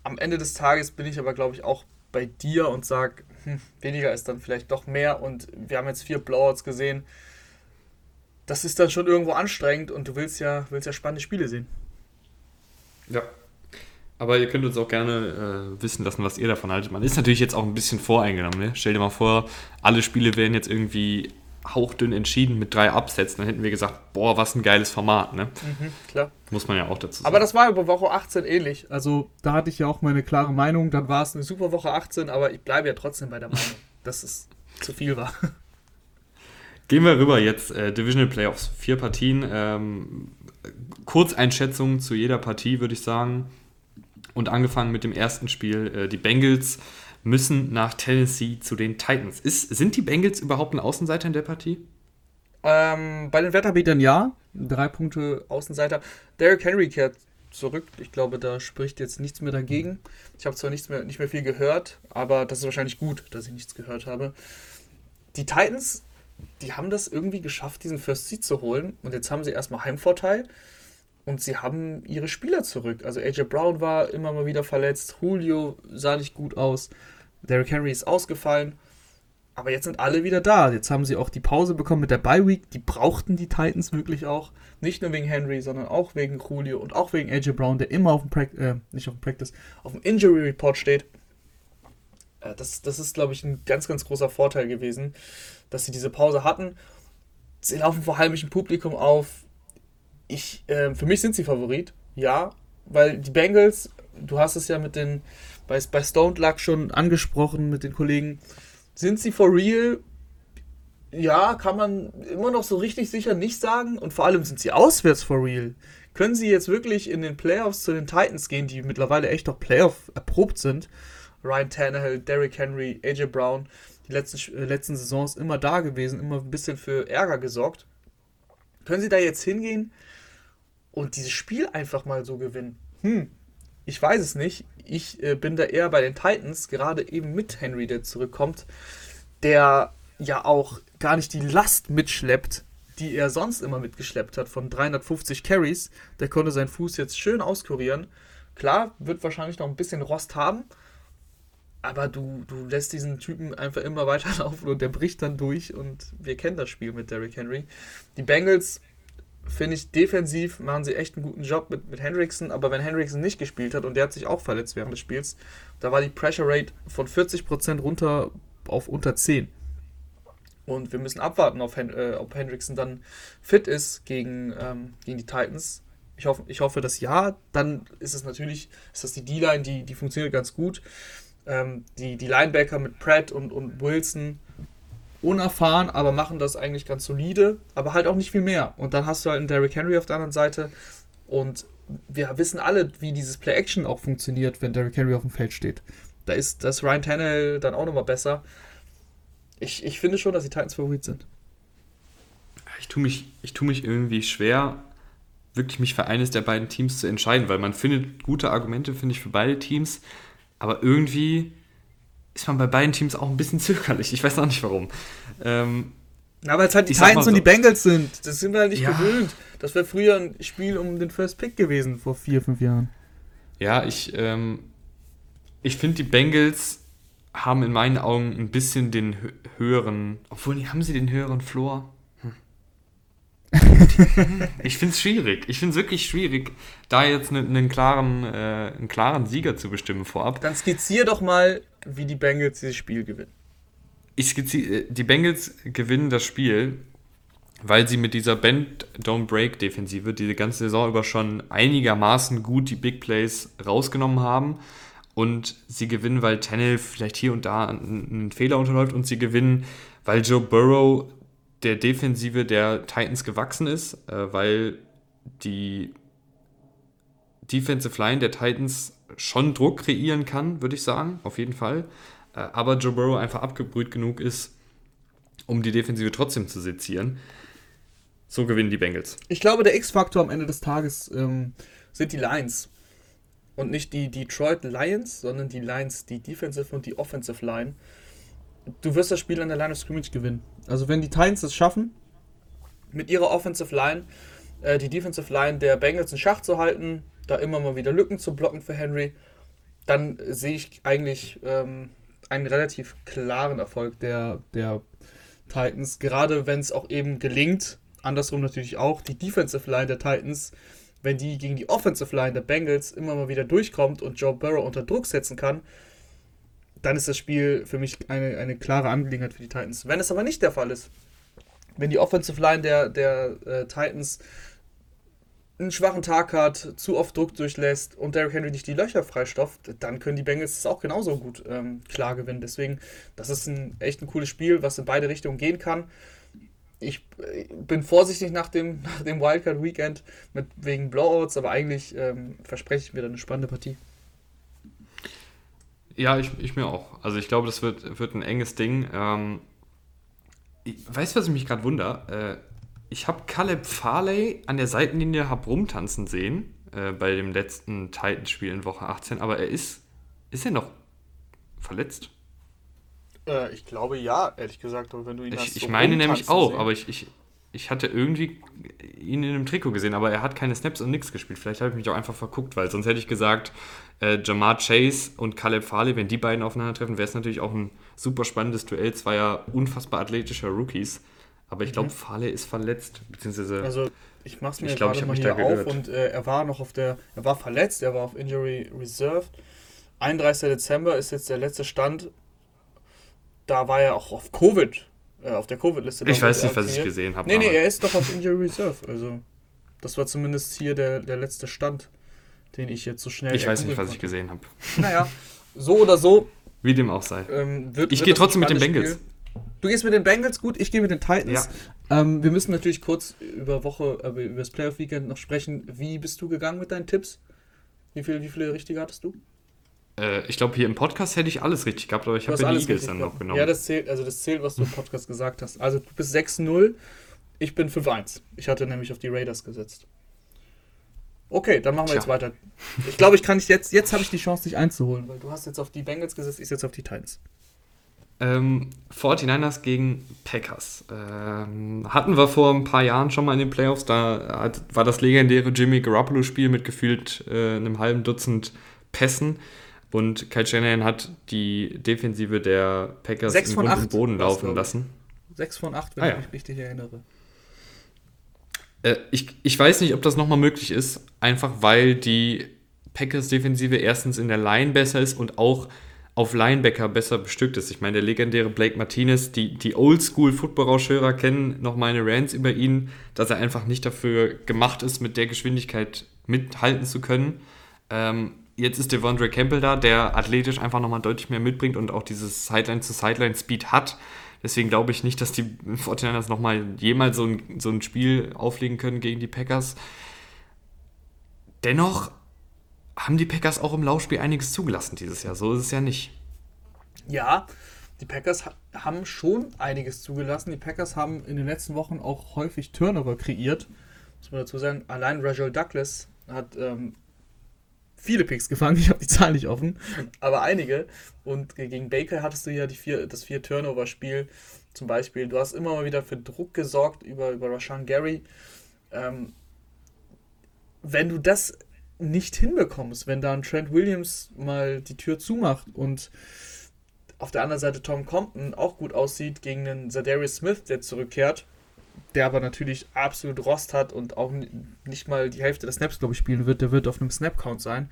am Ende des Tages bin ich aber, glaube ich, auch bei dir und sage, hm, weniger ist dann vielleicht doch mehr. Und wir haben jetzt vier Blowouts gesehen. Das ist dann schon irgendwo anstrengend und du willst ja, willst ja spannende Spiele sehen. Ja. Aber ihr könnt uns auch gerne äh, wissen lassen, was ihr davon haltet. Man ist natürlich jetzt auch ein bisschen voreingenommen. Ne? Stell dir mal vor, alle Spiele wären jetzt irgendwie hauchdünn entschieden mit drei Absätzen, dann hätten wir gesagt, boah, was ein geiles Format, ne? Mhm, klar. Muss man ja auch dazu sagen. Aber das war über Woche 18 ähnlich. Also da hatte ich ja auch meine klare Meinung. Dann war es eine super Woche 18, aber ich bleibe ja trotzdem bei der Meinung, dass es zu viel war. Gehen wir rüber jetzt, äh, Divisional Playoffs. Vier Partien. Ähm, Kurzeinschätzung zu jeder Partie, würde ich sagen. Und angefangen mit dem ersten Spiel, äh, die Bengals müssen nach Tennessee zu den Titans. Ist, sind die Bengals überhaupt ein Außenseiter in der Partie? Ähm, bei den Wetterbietern ja. Drei Punkte Außenseiter. Derrick Henry kehrt zurück. Ich glaube, da spricht jetzt nichts mehr dagegen. Ich habe zwar nichts mehr, nicht mehr viel gehört, aber das ist wahrscheinlich gut, dass ich nichts gehört habe. Die Titans, die haben das irgendwie geschafft, diesen First Seed zu holen. Und jetzt haben sie erstmal Heimvorteil. Und sie haben ihre Spieler zurück. Also AJ Brown war immer mal wieder verletzt. Julio sah nicht gut aus. Derrick Henry ist ausgefallen. Aber jetzt sind alle wieder da. Jetzt haben sie auch die Pause bekommen mit der Bye Week. Die brauchten die Titans wirklich auch. Nicht nur wegen Henry, sondern auch wegen Julio und auch wegen AJ Brown, der immer auf dem Practice, äh, nicht auf dem Practice, auf dem Injury Report steht. Äh, das, das ist, glaube ich, ein ganz, ganz großer Vorteil gewesen, dass sie diese Pause hatten. Sie laufen vor heimischem Publikum auf. Ich, äh, für mich sind sie Favorit, ja, weil die Bengals, du hast es ja mit den, bei, bei Stone Luck schon angesprochen mit den Kollegen, sind sie for real? Ja, kann man immer noch so richtig sicher nicht sagen. Und vor allem sind sie auswärts for real. Können sie jetzt wirklich in den Playoffs zu den Titans gehen, die mittlerweile echt auch Playoff erprobt sind? Ryan Tannehill, Derrick Henry, AJ Brown, die letzten, äh, letzten Saisons immer da gewesen, immer ein bisschen für Ärger gesorgt. Können sie da jetzt hingehen und dieses Spiel einfach mal so gewinnen? Hm, ich weiß es nicht. Ich äh, bin da eher bei den Titans, gerade eben mit Henry, der zurückkommt, der ja auch gar nicht die Last mitschleppt, die er sonst immer mitgeschleppt hat, von 350 Carries. Der konnte seinen Fuß jetzt schön auskurieren. Klar, wird wahrscheinlich noch ein bisschen Rost haben, aber du, du lässt diesen Typen einfach immer weiterlaufen und der bricht dann durch und wir kennen das Spiel mit Derrick Henry. Die Bengals, finde ich, defensiv machen sie echt einen guten Job mit, mit Hendrickson, aber wenn Hendrickson nicht gespielt hat und der hat sich auch verletzt während des Spiels, da war die Pressure Rate von 40% runter auf unter 10. Und wir müssen abwarten, auf Hen äh, ob Hendrickson dann fit ist gegen, ähm, gegen die Titans. Ich hoffe, ich hoffe, dass ja. Dann ist es natürlich, ist das die D-Line, die, die funktioniert ganz gut. Ähm, die, die Linebacker mit Pratt und, und Wilson unerfahren, aber machen das eigentlich ganz solide, aber halt auch nicht viel mehr. Und dann hast du halt einen Derrick Henry auf der anderen Seite und wir wissen alle, wie dieses Play-Action auch funktioniert, wenn Derrick Henry auf dem Feld steht. Da ist das Ryan Tannehill dann auch nochmal besser. Ich, ich finde schon, dass die Titans Favorit sind. Ich tue mich, ich tue mich irgendwie schwer, wirklich mich für eines der beiden Teams zu entscheiden, weil man findet gute Argumente, finde ich, für beide Teams. Aber irgendwie ist man bei beiden Teams auch ein bisschen zögerlich. Ich weiß auch nicht warum. Ähm, Na, weil es halt die Titans so. und die Bengals sind. Das sind wir halt nicht ja. gewöhnt. Das wäre früher ein Spiel um den First Pick gewesen, vor vier, fünf Jahren. Ja, ich, ähm, ich finde, die Bengals haben in meinen Augen ein bisschen den höheren, obwohl haben sie den höheren Floor? ich finde es schwierig. Ich finde es wirklich schwierig, da jetzt einen, einen, klaren, äh, einen klaren Sieger zu bestimmen vorab. Dann skizzier doch mal, wie die Bengals dieses Spiel gewinnen. Ich äh, die Bengals gewinnen das Spiel, weil sie mit dieser Bend Don't Break Defensive diese ganze Saison über schon einigermaßen gut die Big Plays rausgenommen haben. Und sie gewinnen, weil Tannehill vielleicht hier und da einen, einen Fehler unterläuft und sie gewinnen, weil Joe Burrow der Defensive der Titans gewachsen ist, äh, weil die Defensive Line der Titans schon Druck kreieren kann, würde ich sagen, auf jeden Fall. Äh, aber Joe Burrow einfach abgebrüht genug ist, um die Defensive trotzdem zu sezieren. So gewinnen die Bengals. Ich glaube, der X-Faktor am Ende des Tages ähm, sind die Lions. Und nicht die Detroit Lions, sondern die Lions, die Defensive und die Offensive Line du wirst das Spiel an der Line of Scrimmage gewinnen. Also wenn die Titans es schaffen, mit ihrer Offensive Line äh, die Defensive Line der Bengals in Schach zu halten, da immer mal wieder Lücken zu blocken für Henry, dann sehe ich eigentlich ähm, einen relativ klaren Erfolg der, der Titans, gerade wenn es auch eben gelingt, andersrum natürlich auch, die Defensive Line der Titans, wenn die gegen die Offensive Line der Bengals immer mal wieder durchkommt und Joe Burrow unter Druck setzen kann, dann ist das Spiel für mich eine, eine klare Angelegenheit für die Titans. Wenn es aber nicht der Fall ist, wenn die Offensive Line der, der äh, Titans einen schwachen Tag hat, zu oft Druck durchlässt und Derrick Henry nicht die Löcher freistofft, dann können die Bengals es auch genauso gut ähm, klar gewinnen. Deswegen, das ist ein echt ein cooles Spiel, was in beide Richtungen gehen kann. Ich äh, bin vorsichtig nach dem, nach dem Wildcard Weekend mit, wegen Blowouts, aber eigentlich ähm, verspreche ich mir dann eine spannende Partie. Ja, ich, ich mir auch. Also ich glaube, das wird, wird ein enges Ding. Ähm, ich, weißt du, was ich mich gerade wundere? Äh, ich habe Caleb Farley an der Seitenlinie hab rumtanzen sehen äh, bei dem letzten Titans-Spiel in Woche 18, aber er ist, ist er noch verletzt? Äh, ich glaube ja, ehrlich gesagt, aber wenn du ihn ich, hast. Ich meine nämlich auch, sehen. aber ich, ich, ich hatte irgendwie ihn in einem Trikot gesehen, aber er hat keine Snaps und nichts gespielt. Vielleicht habe ich mich auch einfach verguckt, weil sonst hätte ich gesagt, äh, Jamar Chase und Caleb Farley, wenn die beiden aufeinandertreffen, wäre es natürlich auch ein super spannendes Duell zweier unfassbar athletischer Rookies. Aber ich glaube, mhm. Farley ist verletzt, beziehungsweise. Also ich mache es mir ich glaub, gerade mal hier auf und äh, er war noch auf der, er war verletzt, er war auf Injury Reserved. 31. Dezember ist jetzt der letzte Stand. da war er auch auf Covid, äh, auf der Covid-Liste. Ich weiß nicht, was ich gesehen habe. Nee, nee, er ist doch auf Injury Reserve. Also, das war zumindest hier der, der letzte Stand, den ich jetzt so schnell. Ich weiß nicht, was konnte. ich gesehen habe. Naja, so oder so. Wie dem auch sei. Ähm, wird, ich gehe trotzdem mit den Bengals. Spiel. Du gehst mit den Bengals, gut, ich gehe mit den Titans. Ja. Ähm, wir müssen natürlich kurz über Woche, äh, über das Playoff-Weekend noch sprechen. Wie bist du gegangen mit deinen Tipps? Wie, viel, wie viele richtige hattest du? Äh, ich glaube, hier im Podcast hätte ich alles richtig gehabt, aber ich habe ja die Eagles dann noch genommen. Ja, das zählt, also das zählt, was du im Podcast gesagt hast. Also du bist 6-0, ich bin 5-1. Ich hatte nämlich auf die Raiders gesetzt. Okay, dann machen wir Tja. jetzt weiter. Ich glaube, ich kann nicht jetzt, jetzt habe ich die Chance, dich einzuholen, weil du hast jetzt auf die Bengals gesetzt, ich jetzt auf die Titans. Ähm, 49ers gegen Packers. Ähm, hatten wir vor ein paar Jahren schon mal in den Playoffs. Da hat, war das legendäre Jimmy Garoppolo-Spiel mit gefühlt äh, einem halben Dutzend Pässen. Und Kyle Shanahan hat die Defensive der Packers in Grund und Boden laufen lassen. 6 von 8, wenn ah, ich mich richtig erinnere. Äh, ich, ich weiß nicht, ob das nochmal möglich ist, einfach weil die Packers-Defensive erstens in der Line besser ist und auch auf Linebacker besser bestückt ist. Ich meine, der legendäre Blake Martinez, die, die Oldschool-Football-Rauschhörer kennen noch meine Rants über ihn, dass er einfach nicht dafür gemacht ist, mit der Geschwindigkeit mithalten zu können. Ähm, jetzt ist Devondre Campbell da, der athletisch einfach nochmal deutlich mehr mitbringt und auch dieses Sideline-zu-Sideline-Speed hat. Deswegen glaube ich nicht, dass die 49ers nochmal jemals so ein, so ein Spiel auflegen können gegen die Packers. Dennoch haben die Packers auch im Laufspiel einiges zugelassen dieses Jahr. So ist es ja nicht. Ja, die Packers haben schon einiges zugelassen. Die Packers haben in den letzten Wochen auch häufig Turnover kreiert. Muss man dazu sagen, allein Rajal Douglas hat ähm, viele Picks gefangen. Ich habe die Zahl nicht offen, aber einige. Und gegen Baker hattest du ja vier, das vier Turnover-Spiel zum Beispiel. Du hast immer mal wieder für Druck gesorgt über, über Rashan Gary. Ähm, wenn du das nicht hinbekommst, wenn dann Trent Williams mal die Tür zumacht und auf der anderen Seite Tom Compton auch gut aussieht gegen den Zadarius Smith, der zurückkehrt, der aber natürlich absolut Rost hat und auch nicht mal die Hälfte des Snaps, glaube ich, spielen wird, der wird auf einem Snap-Count sein.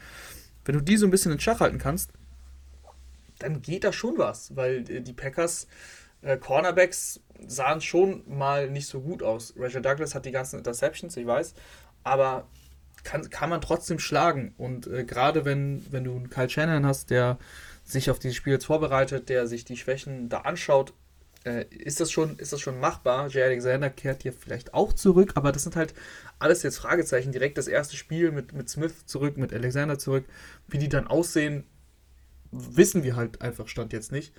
Wenn du die so ein bisschen in Schach halten kannst, dann geht da schon was, weil die Packers äh, Cornerbacks sahen schon mal nicht so gut aus. Rachel Douglas hat die ganzen Interceptions, ich weiß, aber kann, kann man trotzdem schlagen. Und äh, gerade wenn, wenn du einen Kyle Shannon hast, der sich auf dieses Spiel jetzt vorbereitet, der sich die Schwächen da anschaut, äh, ist, das schon, ist das schon machbar. Jay Alexander kehrt hier vielleicht auch zurück, aber das sind halt alles jetzt Fragezeichen. Direkt das erste Spiel mit, mit Smith zurück, mit Alexander zurück. Wie die dann aussehen, wissen wir halt einfach Stand jetzt nicht.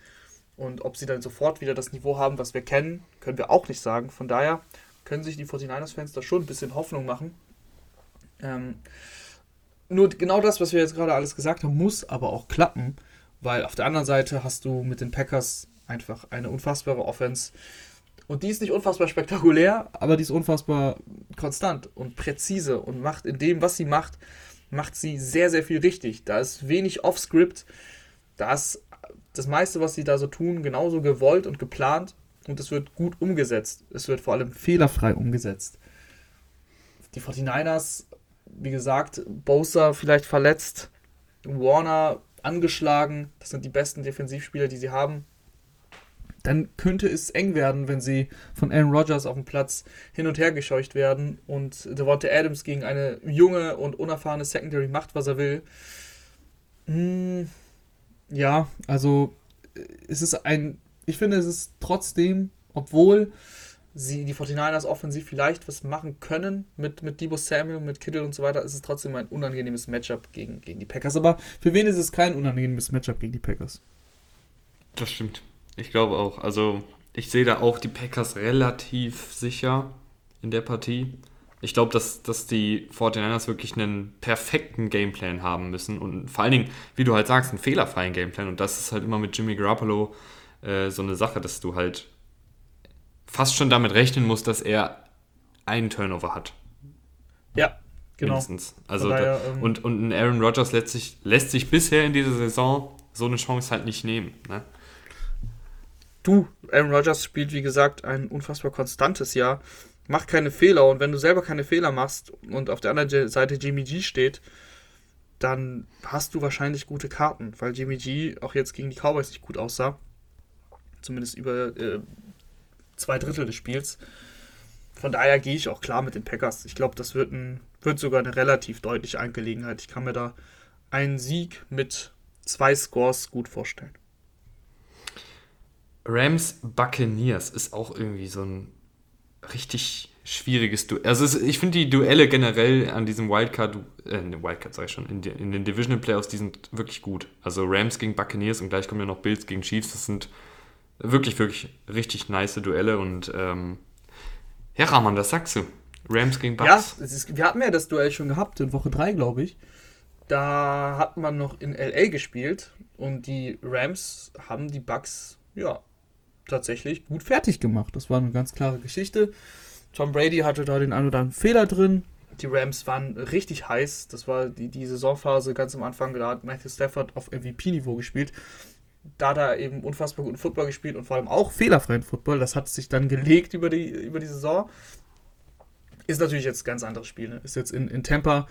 Und ob sie dann sofort wieder das Niveau haben, was wir kennen, können wir auch nicht sagen. Von daher können sich die 49ers-Fans da schon ein bisschen Hoffnung machen. Ähm, nur genau das, was wir jetzt gerade alles gesagt haben, muss aber auch klappen, weil auf der anderen Seite hast du mit den Packers einfach eine unfassbare Offense. Und die ist nicht unfassbar spektakulär, aber die ist unfassbar konstant und präzise und macht in dem, was sie macht, macht sie sehr, sehr viel richtig. Da ist wenig Off-Script. Da ist das meiste, was sie da so tun, genauso gewollt und geplant und es wird gut umgesetzt. Es wird vor allem fehlerfrei umgesetzt. Die 49ers, wie gesagt, Bosa vielleicht verletzt, Warner angeschlagen. Das sind die besten Defensivspieler, die sie haben dann könnte es eng werden, wenn sie von Aaron Rodgers auf dem Platz hin und her gescheucht werden und Devonta Adams gegen eine junge und unerfahrene Secondary macht, was er will. Hm, ja, also äh, es ist ein, ich finde, es ist trotzdem, obwohl sie die 49ers offensiv vielleicht was machen können mit, mit Debo Samuel, mit Kittle und so weiter, ist es trotzdem ein unangenehmes Matchup gegen, gegen die Packers. Aber für wen ist es kein unangenehmes Matchup gegen die Packers? Das stimmt. Ich glaube auch. Also ich sehe da auch die Packers relativ sicher in der Partie. Ich glaube, dass, dass die 49ers wirklich einen perfekten Gameplan haben müssen und vor allen Dingen, wie du halt sagst, einen fehlerfreien Gameplan. Und das ist halt immer mit Jimmy Garoppolo äh, so eine Sache, dass du halt fast schon damit rechnen musst, dass er einen Turnover hat. Ja, genau. Mindestens. Also daher, da, ähm, und, und ein Aaron Rodgers lässt sich, lässt sich bisher in dieser Saison so eine Chance halt nicht nehmen. Ne? du, Aaron Rodgers spielt wie gesagt ein unfassbar konstantes Jahr, macht keine Fehler und wenn du selber keine Fehler machst und auf der anderen Seite Jimmy G steht, dann hast du wahrscheinlich gute Karten, weil Jimmy G auch jetzt gegen die Cowboys nicht gut aussah. zumindest über äh, zwei Drittel des Spiels. Von daher gehe ich auch klar mit den Packers. Ich glaube, das wird, ein, wird sogar eine relativ deutliche Angelegenheit. Ich kann mir da einen Sieg mit zwei Scores gut vorstellen. Rams Buccaneers ist auch irgendwie so ein richtig schwieriges Duell. Also ich finde die Duelle generell an diesem Wildcard, äh, ne, Wildcard sag ich schon, in, die, in, den Divisional Playoffs, die sind wirklich gut. Also Rams gegen Buccaneers und gleich kommen ja noch Bills gegen Chiefs. Das sind wirklich, wirklich richtig nice Duelle und ähm, ja, Rahman, das sagst du. Rams gegen Bucks. Ja, ist, wir hatten ja das Duell schon gehabt, in Woche 3, glaube ich. Da hat man noch in LA gespielt und die Rams haben die Bucks, ja, tatsächlich gut fertig gemacht. Das war eine ganz klare Geschichte. Tom Brady hatte da den einen oder anderen Fehler drin. Die Rams waren richtig heiß. Das war die, die Saisonphase ganz am Anfang. Da hat Matthew Stafford auf MVP-Niveau gespielt. Da er eben unfassbar guten Football gespielt und vor allem auch fehlerfreien Football. Das hat sich dann gelegt über die, über die Saison. Ist natürlich jetzt ein ganz anderes Spiel. Ne? Ist jetzt in, in Tampa.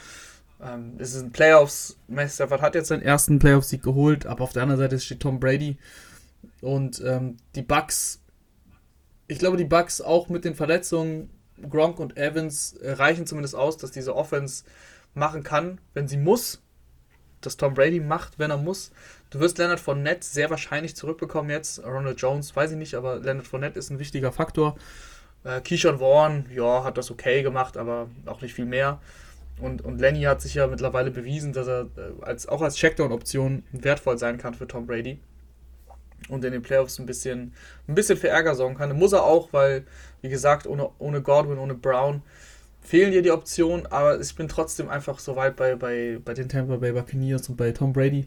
Ähm, es sind Playoffs. Matthew Stafford hat jetzt seinen ersten Playoff-Sieg geholt, aber auf der anderen Seite steht Tom Brady. Und ähm, die Bucks ich glaube, die Bucks auch mit den Verletzungen, Gronk und Evans, äh, reichen zumindest aus, dass diese Offense machen kann, wenn sie muss. Dass Tom Brady macht, wenn er muss. Du wirst Leonard Fournette sehr wahrscheinlich zurückbekommen jetzt. Ronald Jones, weiß ich nicht, aber Leonard Fournette ist ein wichtiger Faktor. Äh, Keyshawn Vaughn, ja, hat das okay gemacht, aber auch nicht viel mehr. Und, und Lenny hat sich ja mittlerweile bewiesen, dass er äh, als, auch als Checkdown-Option wertvoll sein kann für Tom Brady und in den Playoffs ein bisschen, ein bisschen für Ärger sorgen kann. Muss er auch, weil, wie gesagt, ohne, ohne Godwin, ohne Brown fehlen dir die Optionen, aber ich bin trotzdem einfach so weit bei, bei, bei den Tampa Bay Buccaneers und bei Tom Brady,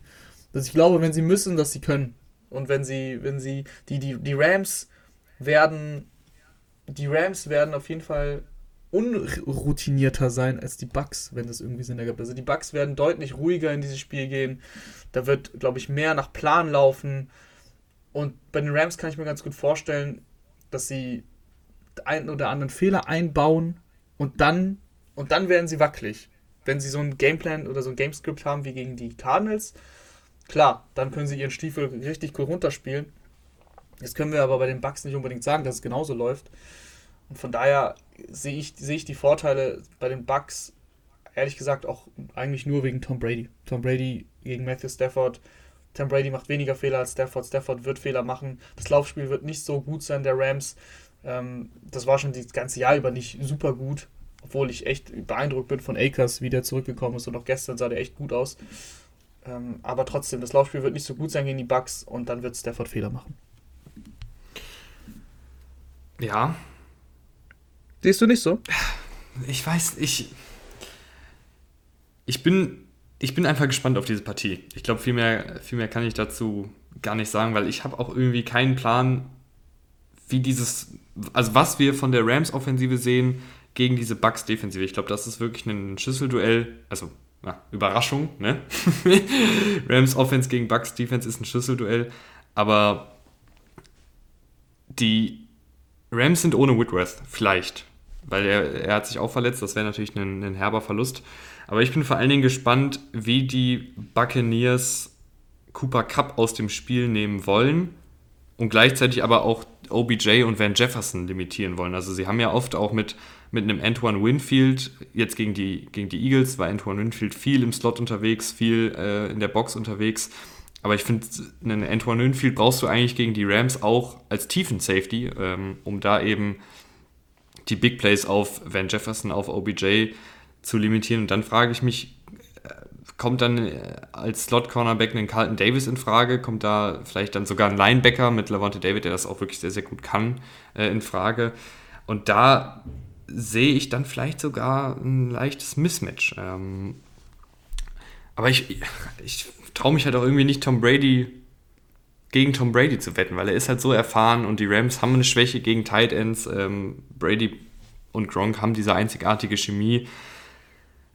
dass ich glaube, wenn sie müssen, dass sie können. Und wenn sie, wenn sie, die, die, die Rams werden, die Rams werden auf jeden Fall unroutinierter sein als die Bucks, wenn das irgendwie Sinn ergibt. Also die Bucks werden deutlich ruhiger in dieses Spiel gehen. Da wird, glaube ich, mehr nach Plan laufen. Und bei den Rams kann ich mir ganz gut vorstellen, dass sie einen oder anderen Fehler einbauen und dann, und dann werden sie wackelig. Wenn sie so einen Gameplan oder so ein Gamescript haben wie gegen die Cardinals, klar, dann können sie ihren Stiefel richtig cool runterspielen. Jetzt können wir aber bei den Bucks nicht unbedingt sagen, dass es genauso läuft. Und von daher sehe ich, sehe ich die Vorteile bei den Bucks ehrlich gesagt auch eigentlich nur wegen Tom Brady. Tom Brady gegen Matthew Stafford Tom Brady macht weniger Fehler als Stafford. Stafford wird Fehler machen. Das Laufspiel wird nicht so gut sein der Rams. Ähm, das war schon das ganze Jahr über nicht super gut. Obwohl ich echt beeindruckt bin von Akers, wie der zurückgekommen ist. Und auch gestern sah der echt gut aus. Ähm, aber trotzdem, das Laufspiel wird nicht so gut sein gegen die Bucks und dann wird Stafford Fehler machen. Ja. Siehst du nicht so? Ich weiß, ich. Ich bin ich bin einfach gespannt auf diese Partie. Ich glaube, viel mehr, viel mehr kann ich dazu gar nicht sagen, weil ich habe auch irgendwie keinen Plan, wie dieses, also was wir von der Rams-Offensive sehen gegen diese Bucks-Defensive. Ich glaube, das ist wirklich ein Schlüsselduell, also na, Überraschung, ne? Rams Offense gegen Bucks Defense ist ein Schlüsselduell, aber die Rams sind ohne Whitworth, vielleicht, weil er, er hat sich auch verletzt, das wäre natürlich ein, ein herber Verlust. Aber ich bin vor allen Dingen gespannt, wie die Buccaneers Cooper Cup aus dem Spiel nehmen wollen und gleichzeitig aber auch OBJ und Van Jefferson limitieren wollen. Also sie haben ja oft auch mit, mit einem Antoine Winfield, jetzt gegen die, gegen die Eagles war Antoine Winfield viel im Slot unterwegs, viel äh, in der Box unterwegs. Aber ich finde, einen Antoine Winfield brauchst du eigentlich gegen die Rams auch als tiefen Safety, ähm, um da eben die Big Plays auf Van Jefferson, auf OBJ zu limitieren. Und dann frage ich mich, äh, kommt dann äh, als Slot-Cornerback ein Carlton Davis in Frage? Kommt da vielleicht dann sogar ein Linebacker mit Levante David, der das auch wirklich sehr, sehr gut kann, äh, in Frage? Und da sehe ich dann vielleicht sogar ein leichtes Mismatch. Ähm, aber ich, ich traue mich halt auch irgendwie nicht, Tom Brady gegen Tom Brady zu wetten, weil er ist halt so erfahren und die Rams haben eine Schwäche gegen Tight Ends. Ähm, Brady und Gronk haben diese einzigartige Chemie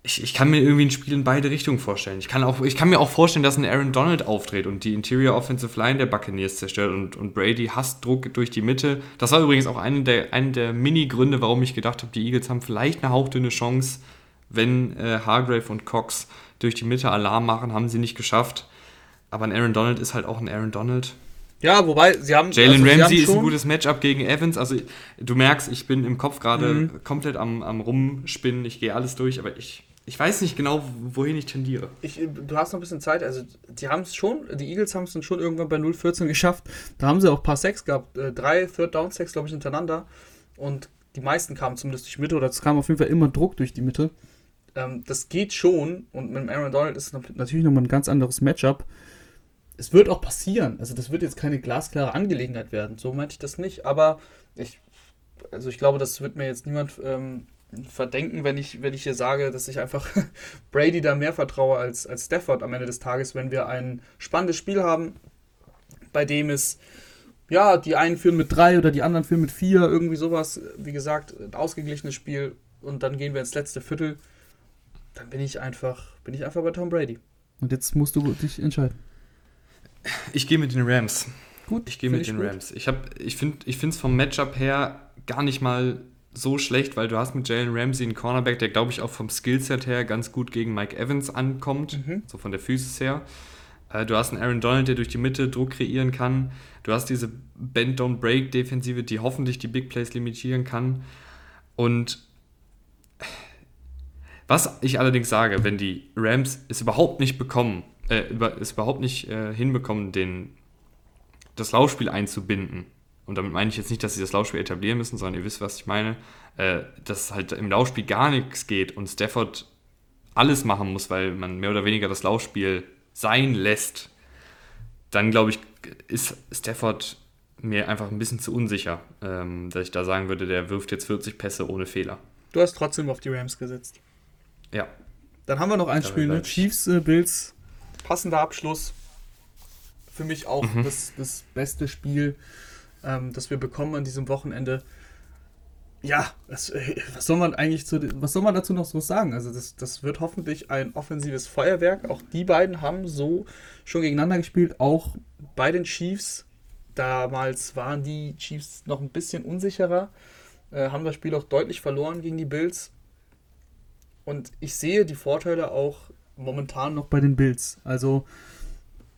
ich, ich kann mir irgendwie ein Spiel in beide Richtungen vorstellen. Ich kann, auch, ich kann mir auch vorstellen, dass ein Aaron Donald auftritt und die Interior Offensive Line der Buccaneers zerstört und, und Brady hasst Druck durch die Mitte. Das war übrigens auch eine der, eine der Mini-Gründe, warum ich gedacht habe, die Eagles haben vielleicht eine hauchdünne Chance, wenn äh, Hargrave und Cox durch die Mitte Alarm machen, haben sie nicht geschafft. Aber ein Aaron Donald ist halt auch ein Aaron Donald. Ja, wobei sie haben. Jalen also, Ramsey ist ein gutes Matchup gegen Evans. Also du merkst, ich bin im Kopf gerade mhm. komplett am, am Rumspinnen. Ich gehe alles durch, aber ich, ich weiß nicht genau, wohin ich tendiere. Ich, du hast noch ein bisschen Zeit. Also die haben es schon, die Eagles haben es schon irgendwann bei 0-14 geschafft. Da haben sie auch ein paar Sacks gehabt. Äh, drei Third Down Sacks, glaube ich, hintereinander. Und die meisten kamen zumindest durch die Mitte oder es kam auf jeden Fall immer Druck durch die Mitte. Ähm, das geht schon und mit dem Aaron Donald ist es natürlich nochmal ein ganz anderes Matchup es wird auch passieren. Also das wird jetzt keine glasklare Angelegenheit werden. So meinte ich das nicht. Aber ich, also ich glaube, das wird mir jetzt niemand ähm, verdenken, wenn ich, wenn ich hier sage, dass ich einfach Brady da mehr vertraue als, als Stafford am Ende des Tages, wenn wir ein spannendes Spiel haben, bei dem es, ja, die einen führen mit drei oder die anderen führen mit vier, irgendwie sowas. Wie gesagt, ein ausgeglichenes Spiel und dann gehen wir ins letzte Viertel. Dann bin ich einfach, bin ich einfach bei Tom Brady. Und jetzt musst du dich entscheiden. Ich gehe mit den Rams. Gut. Ich gehe mit den gut. Rams. Ich, ich finde es vom Matchup her gar nicht mal so schlecht, weil du hast mit Jalen Ramsey einen Cornerback, der glaube ich auch vom Skillset her ganz gut gegen Mike Evans ankommt, mhm. so von der Physis her. Äh, du hast einen Aaron Donald, der durch die Mitte Druck kreieren kann. Du hast diese Bend-Don't-Break-Defensive, die hoffentlich die Big Plays limitieren kann. Und was ich allerdings sage, wenn die Rams es überhaupt nicht bekommen, äh, es überhaupt nicht äh, hinbekommen, den, das Laufspiel einzubinden. Und damit meine ich jetzt nicht, dass sie das Laufspiel etablieren müssen, sondern ihr wisst, was ich meine, äh, dass halt im Laufspiel gar nichts geht und Stafford alles machen muss, weil man mehr oder weniger das Laufspiel sein lässt, dann glaube ich, ist Stafford mir einfach ein bisschen zu unsicher, ähm, dass ich da sagen würde, der wirft jetzt 40 Pässe ohne Fehler. Du hast trotzdem auf die Rams gesetzt. Ja. Dann haben wir noch ein Spiel, ne? Chiefs, äh, Bills passender Abschluss. Für mich auch mhm. das, das beste Spiel, ähm, das wir bekommen an diesem Wochenende. Ja, das, äh, was soll man eigentlich zu, was soll man dazu noch so sagen? Also das, das wird hoffentlich ein offensives Feuerwerk. Auch die beiden haben so schon gegeneinander gespielt, auch bei den Chiefs. Damals waren die Chiefs noch ein bisschen unsicherer, äh, haben das Spiel auch deutlich verloren gegen die Bills. Und ich sehe die Vorteile auch momentan noch bei den Bills. Also,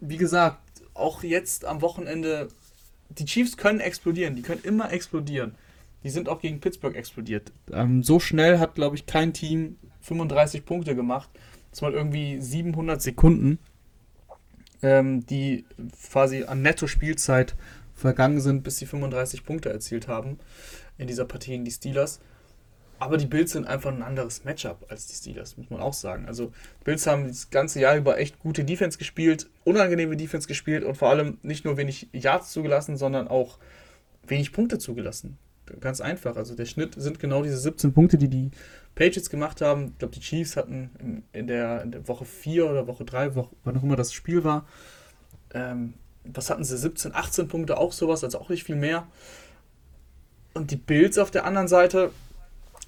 wie gesagt, auch jetzt am Wochenende, die Chiefs können explodieren, die können immer explodieren. Die sind auch gegen Pittsburgh explodiert. Ähm, so schnell hat, glaube ich, kein Team 35 Punkte gemacht. Das waren irgendwie 700 Sekunden, ähm, die quasi an Netto-Spielzeit vergangen sind, bis sie 35 Punkte erzielt haben in dieser Partie gegen die Steelers. Aber die Bills sind einfach ein anderes Matchup als die Steelers, muss man auch sagen. Also, Bills haben das ganze Jahr über echt gute Defense gespielt, unangenehme Defense gespielt und vor allem nicht nur wenig Yards zugelassen, sondern auch wenig Punkte zugelassen. Ganz einfach. Also, der Schnitt sind genau diese 17 Punkte, die die Patriots gemacht haben. Ich glaube, die Chiefs hatten in der, in der Woche 4 oder Woche 3, wann auch immer das Spiel war, ähm, was hatten sie? 17, 18 Punkte, auch sowas, also auch nicht viel mehr. Und die Bills auf der anderen Seite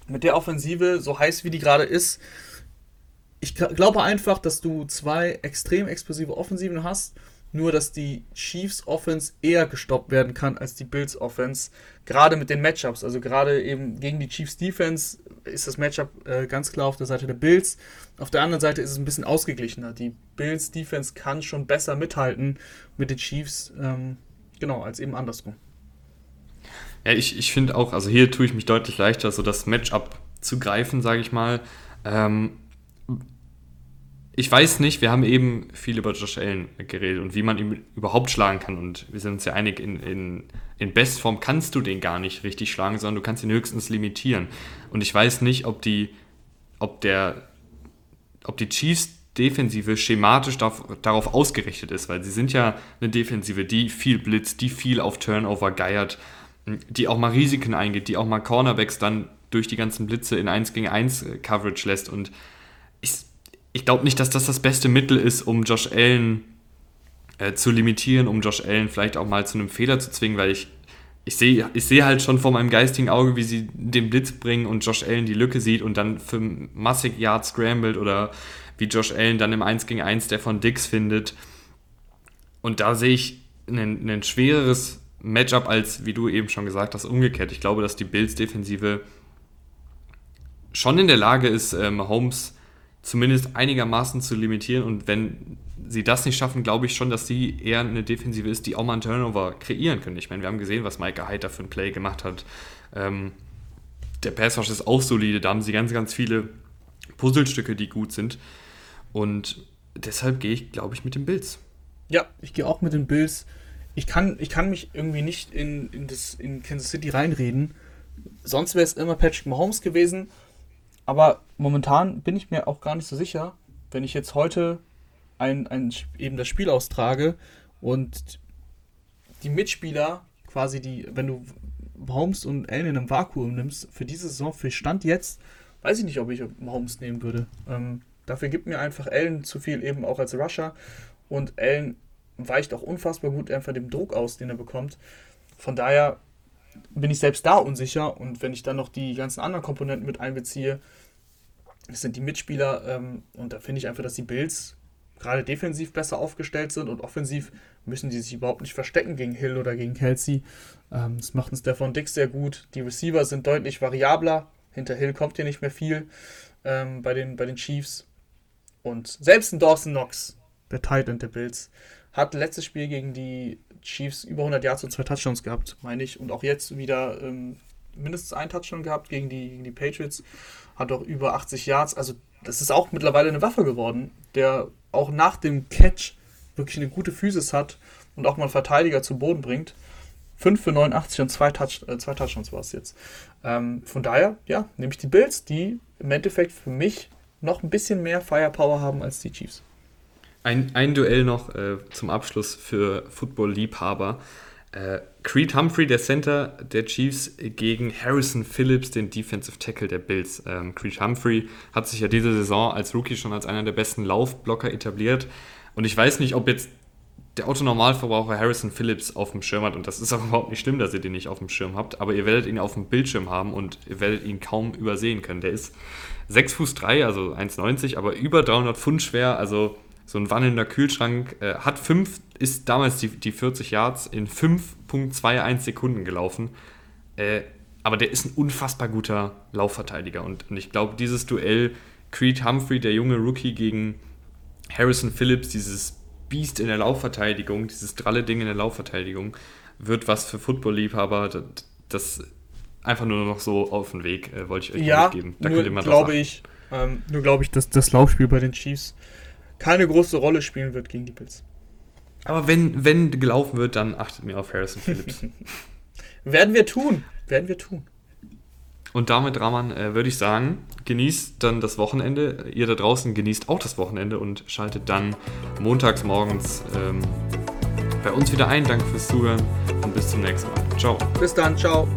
mit der Offensive, so heiß wie die gerade ist, ich glaube einfach, dass du zwei extrem explosive Offensiven hast, nur dass die Chiefs Offense eher gestoppt werden kann als die Bills Offense, gerade mit den Matchups, also gerade eben gegen die Chiefs Defense ist das Matchup äh, ganz klar auf der Seite der Bills. Auf der anderen Seite ist es ein bisschen ausgeglichener. Die Bills Defense kann schon besser mithalten mit den Chiefs, ähm, genau, als eben andersrum. Ja, ich, ich finde auch, also hier tue ich mich deutlich leichter, so das Matchup zu greifen, sage ich mal. Ähm, ich weiß nicht, wir haben eben viel über Josh Allen geredet und wie man ihn überhaupt schlagen kann. Und wir sind uns ja einig, in, in, in Bestform kannst du den gar nicht richtig schlagen, sondern du kannst ihn höchstens limitieren. Und ich weiß nicht, ob die, ob der, ob die Chiefs Defensive schematisch darauf ausgerichtet ist, weil sie sind ja eine Defensive, die viel blitzt, die viel auf Turnover geiert die auch mal Risiken eingeht, die auch mal Cornerbacks dann durch die ganzen Blitze in 1 gegen 1 äh, Coverage lässt. Und ich, ich glaube nicht, dass das das beste Mittel ist, um Josh Allen äh, zu limitieren, um Josh Allen vielleicht auch mal zu einem Fehler zu zwingen, weil ich, ich sehe ich seh halt schon vor meinem geistigen Auge, wie sie den Blitz bringen und Josh Allen die Lücke sieht und dann für massig Yard scrambled oder wie Josh Allen dann im 1 gegen 1 der von Dix findet. Und da sehe ich ein, ein schwereres Matchup als, wie du eben schon gesagt hast, umgekehrt. Ich glaube, dass die Bills-Defensive schon in der Lage ist, ähm, Holmes zumindest einigermaßen zu limitieren. Und wenn sie das nicht schaffen, glaube ich schon, dass sie eher eine Defensive ist, die auch mal einen Turnover kreieren können. Ich meine, wir haben gesehen, was Micah Hyde für ein Play gemacht hat. Ähm, der Pass Rush ist auch solide, da haben sie ganz, ganz viele Puzzlestücke, die gut sind. Und deshalb gehe ich, glaube ich, mit den Bills. Ja, ich gehe auch mit den Bills. Ich kann, ich kann mich irgendwie nicht in, in, das, in Kansas City reinreden. Sonst wäre es immer Patrick Mahomes gewesen. Aber momentan bin ich mir auch gar nicht so sicher, wenn ich jetzt heute ein, ein, eben das Spiel austrage und die Mitspieler quasi die, wenn du Mahomes und Allen in einem Vakuum nimmst, für diese Saison, für Stand jetzt, weiß ich nicht, ob ich Mahomes nehmen würde. Ähm, dafür gibt mir einfach Allen zu viel eben auch als Rusher und Allen weicht auch unfassbar gut einfach dem Druck aus, den er bekommt. Von daher bin ich selbst da unsicher und wenn ich dann noch die ganzen anderen Komponenten mit einbeziehe, das sind die Mitspieler ähm, und da finde ich einfach, dass die Bills gerade defensiv besser aufgestellt sind und offensiv müssen die sich überhaupt nicht verstecken gegen Hill oder gegen Kelsey. Ähm, das macht ein Stefan Dix sehr gut. Die Receiver sind deutlich variabler. Hinter Hill kommt hier nicht mehr viel ähm, bei, den, bei den Chiefs. Und selbst ein Dawson Knox, der Tight End der Bills, hat letztes Spiel gegen die Chiefs über 100 Yards und zwei Touchdowns gehabt, meine ich. Und auch jetzt wieder ähm, mindestens ein Touchdown gehabt gegen die, gegen die Patriots. Hat auch über 80 Yards. Also das ist auch mittlerweile eine Waffe geworden, der auch nach dem Catch wirklich eine gute Physis hat und auch mal einen Verteidiger zu Boden bringt. 5 für 89 und 2 Touch, äh, zwei Touchdowns war es jetzt. Ähm, von daher, ja, nehme ich die Bills, die im Endeffekt für mich noch ein bisschen mehr Firepower haben als die Chiefs. Ein, ein Duell noch äh, zum Abschluss für Football-Liebhaber. Äh, Creed Humphrey, der Center der Chiefs, gegen Harrison Phillips, den Defensive Tackle der Bills. Ähm, Creed Humphrey hat sich ja diese Saison als Rookie schon als einer der besten Laufblocker etabliert. Und ich weiß nicht, ob jetzt der Autonormalverbraucher Harrison Phillips auf dem Schirm hat. Und das ist auch überhaupt nicht schlimm, dass ihr den nicht auf dem Schirm habt. Aber ihr werdet ihn auf dem Bildschirm haben und ihr werdet ihn kaum übersehen können. Der ist 6 Fuß 3, also 1,90, aber über 300 Pfund schwer. Also so ein wandelnder Kühlschrank. Äh, hat 5, ist damals die, die 40 Yards in 5,21 Sekunden gelaufen. Äh, aber der ist ein unfassbar guter Laufverteidiger. Und, und ich glaube, dieses Duell Creed Humphrey, der junge Rookie, gegen Harrison Phillips, dieses Biest in der Laufverteidigung, dieses dralle Ding in der Laufverteidigung, wird was für Football-Liebhaber. Das, das, einfach nur noch so auf den Weg, äh, wollte ich euch ja, mitgeben. Da nur glaube ich, ähm, nur glaube ich, dass das Laufspiel bei den Chiefs keine große Rolle spielen wird gegen die Bills. Aber wenn, wenn gelaufen wird, dann achtet mir auf Harrison Phillips. Werden wir tun. Werden wir tun. Und damit, Raman, äh, würde ich sagen, genießt dann das Wochenende. Ihr da draußen genießt auch das Wochenende und schaltet dann montags morgens ähm, bei uns wieder ein. Danke fürs Zuhören und bis zum nächsten Mal. Ciao. Bis dann, ciao.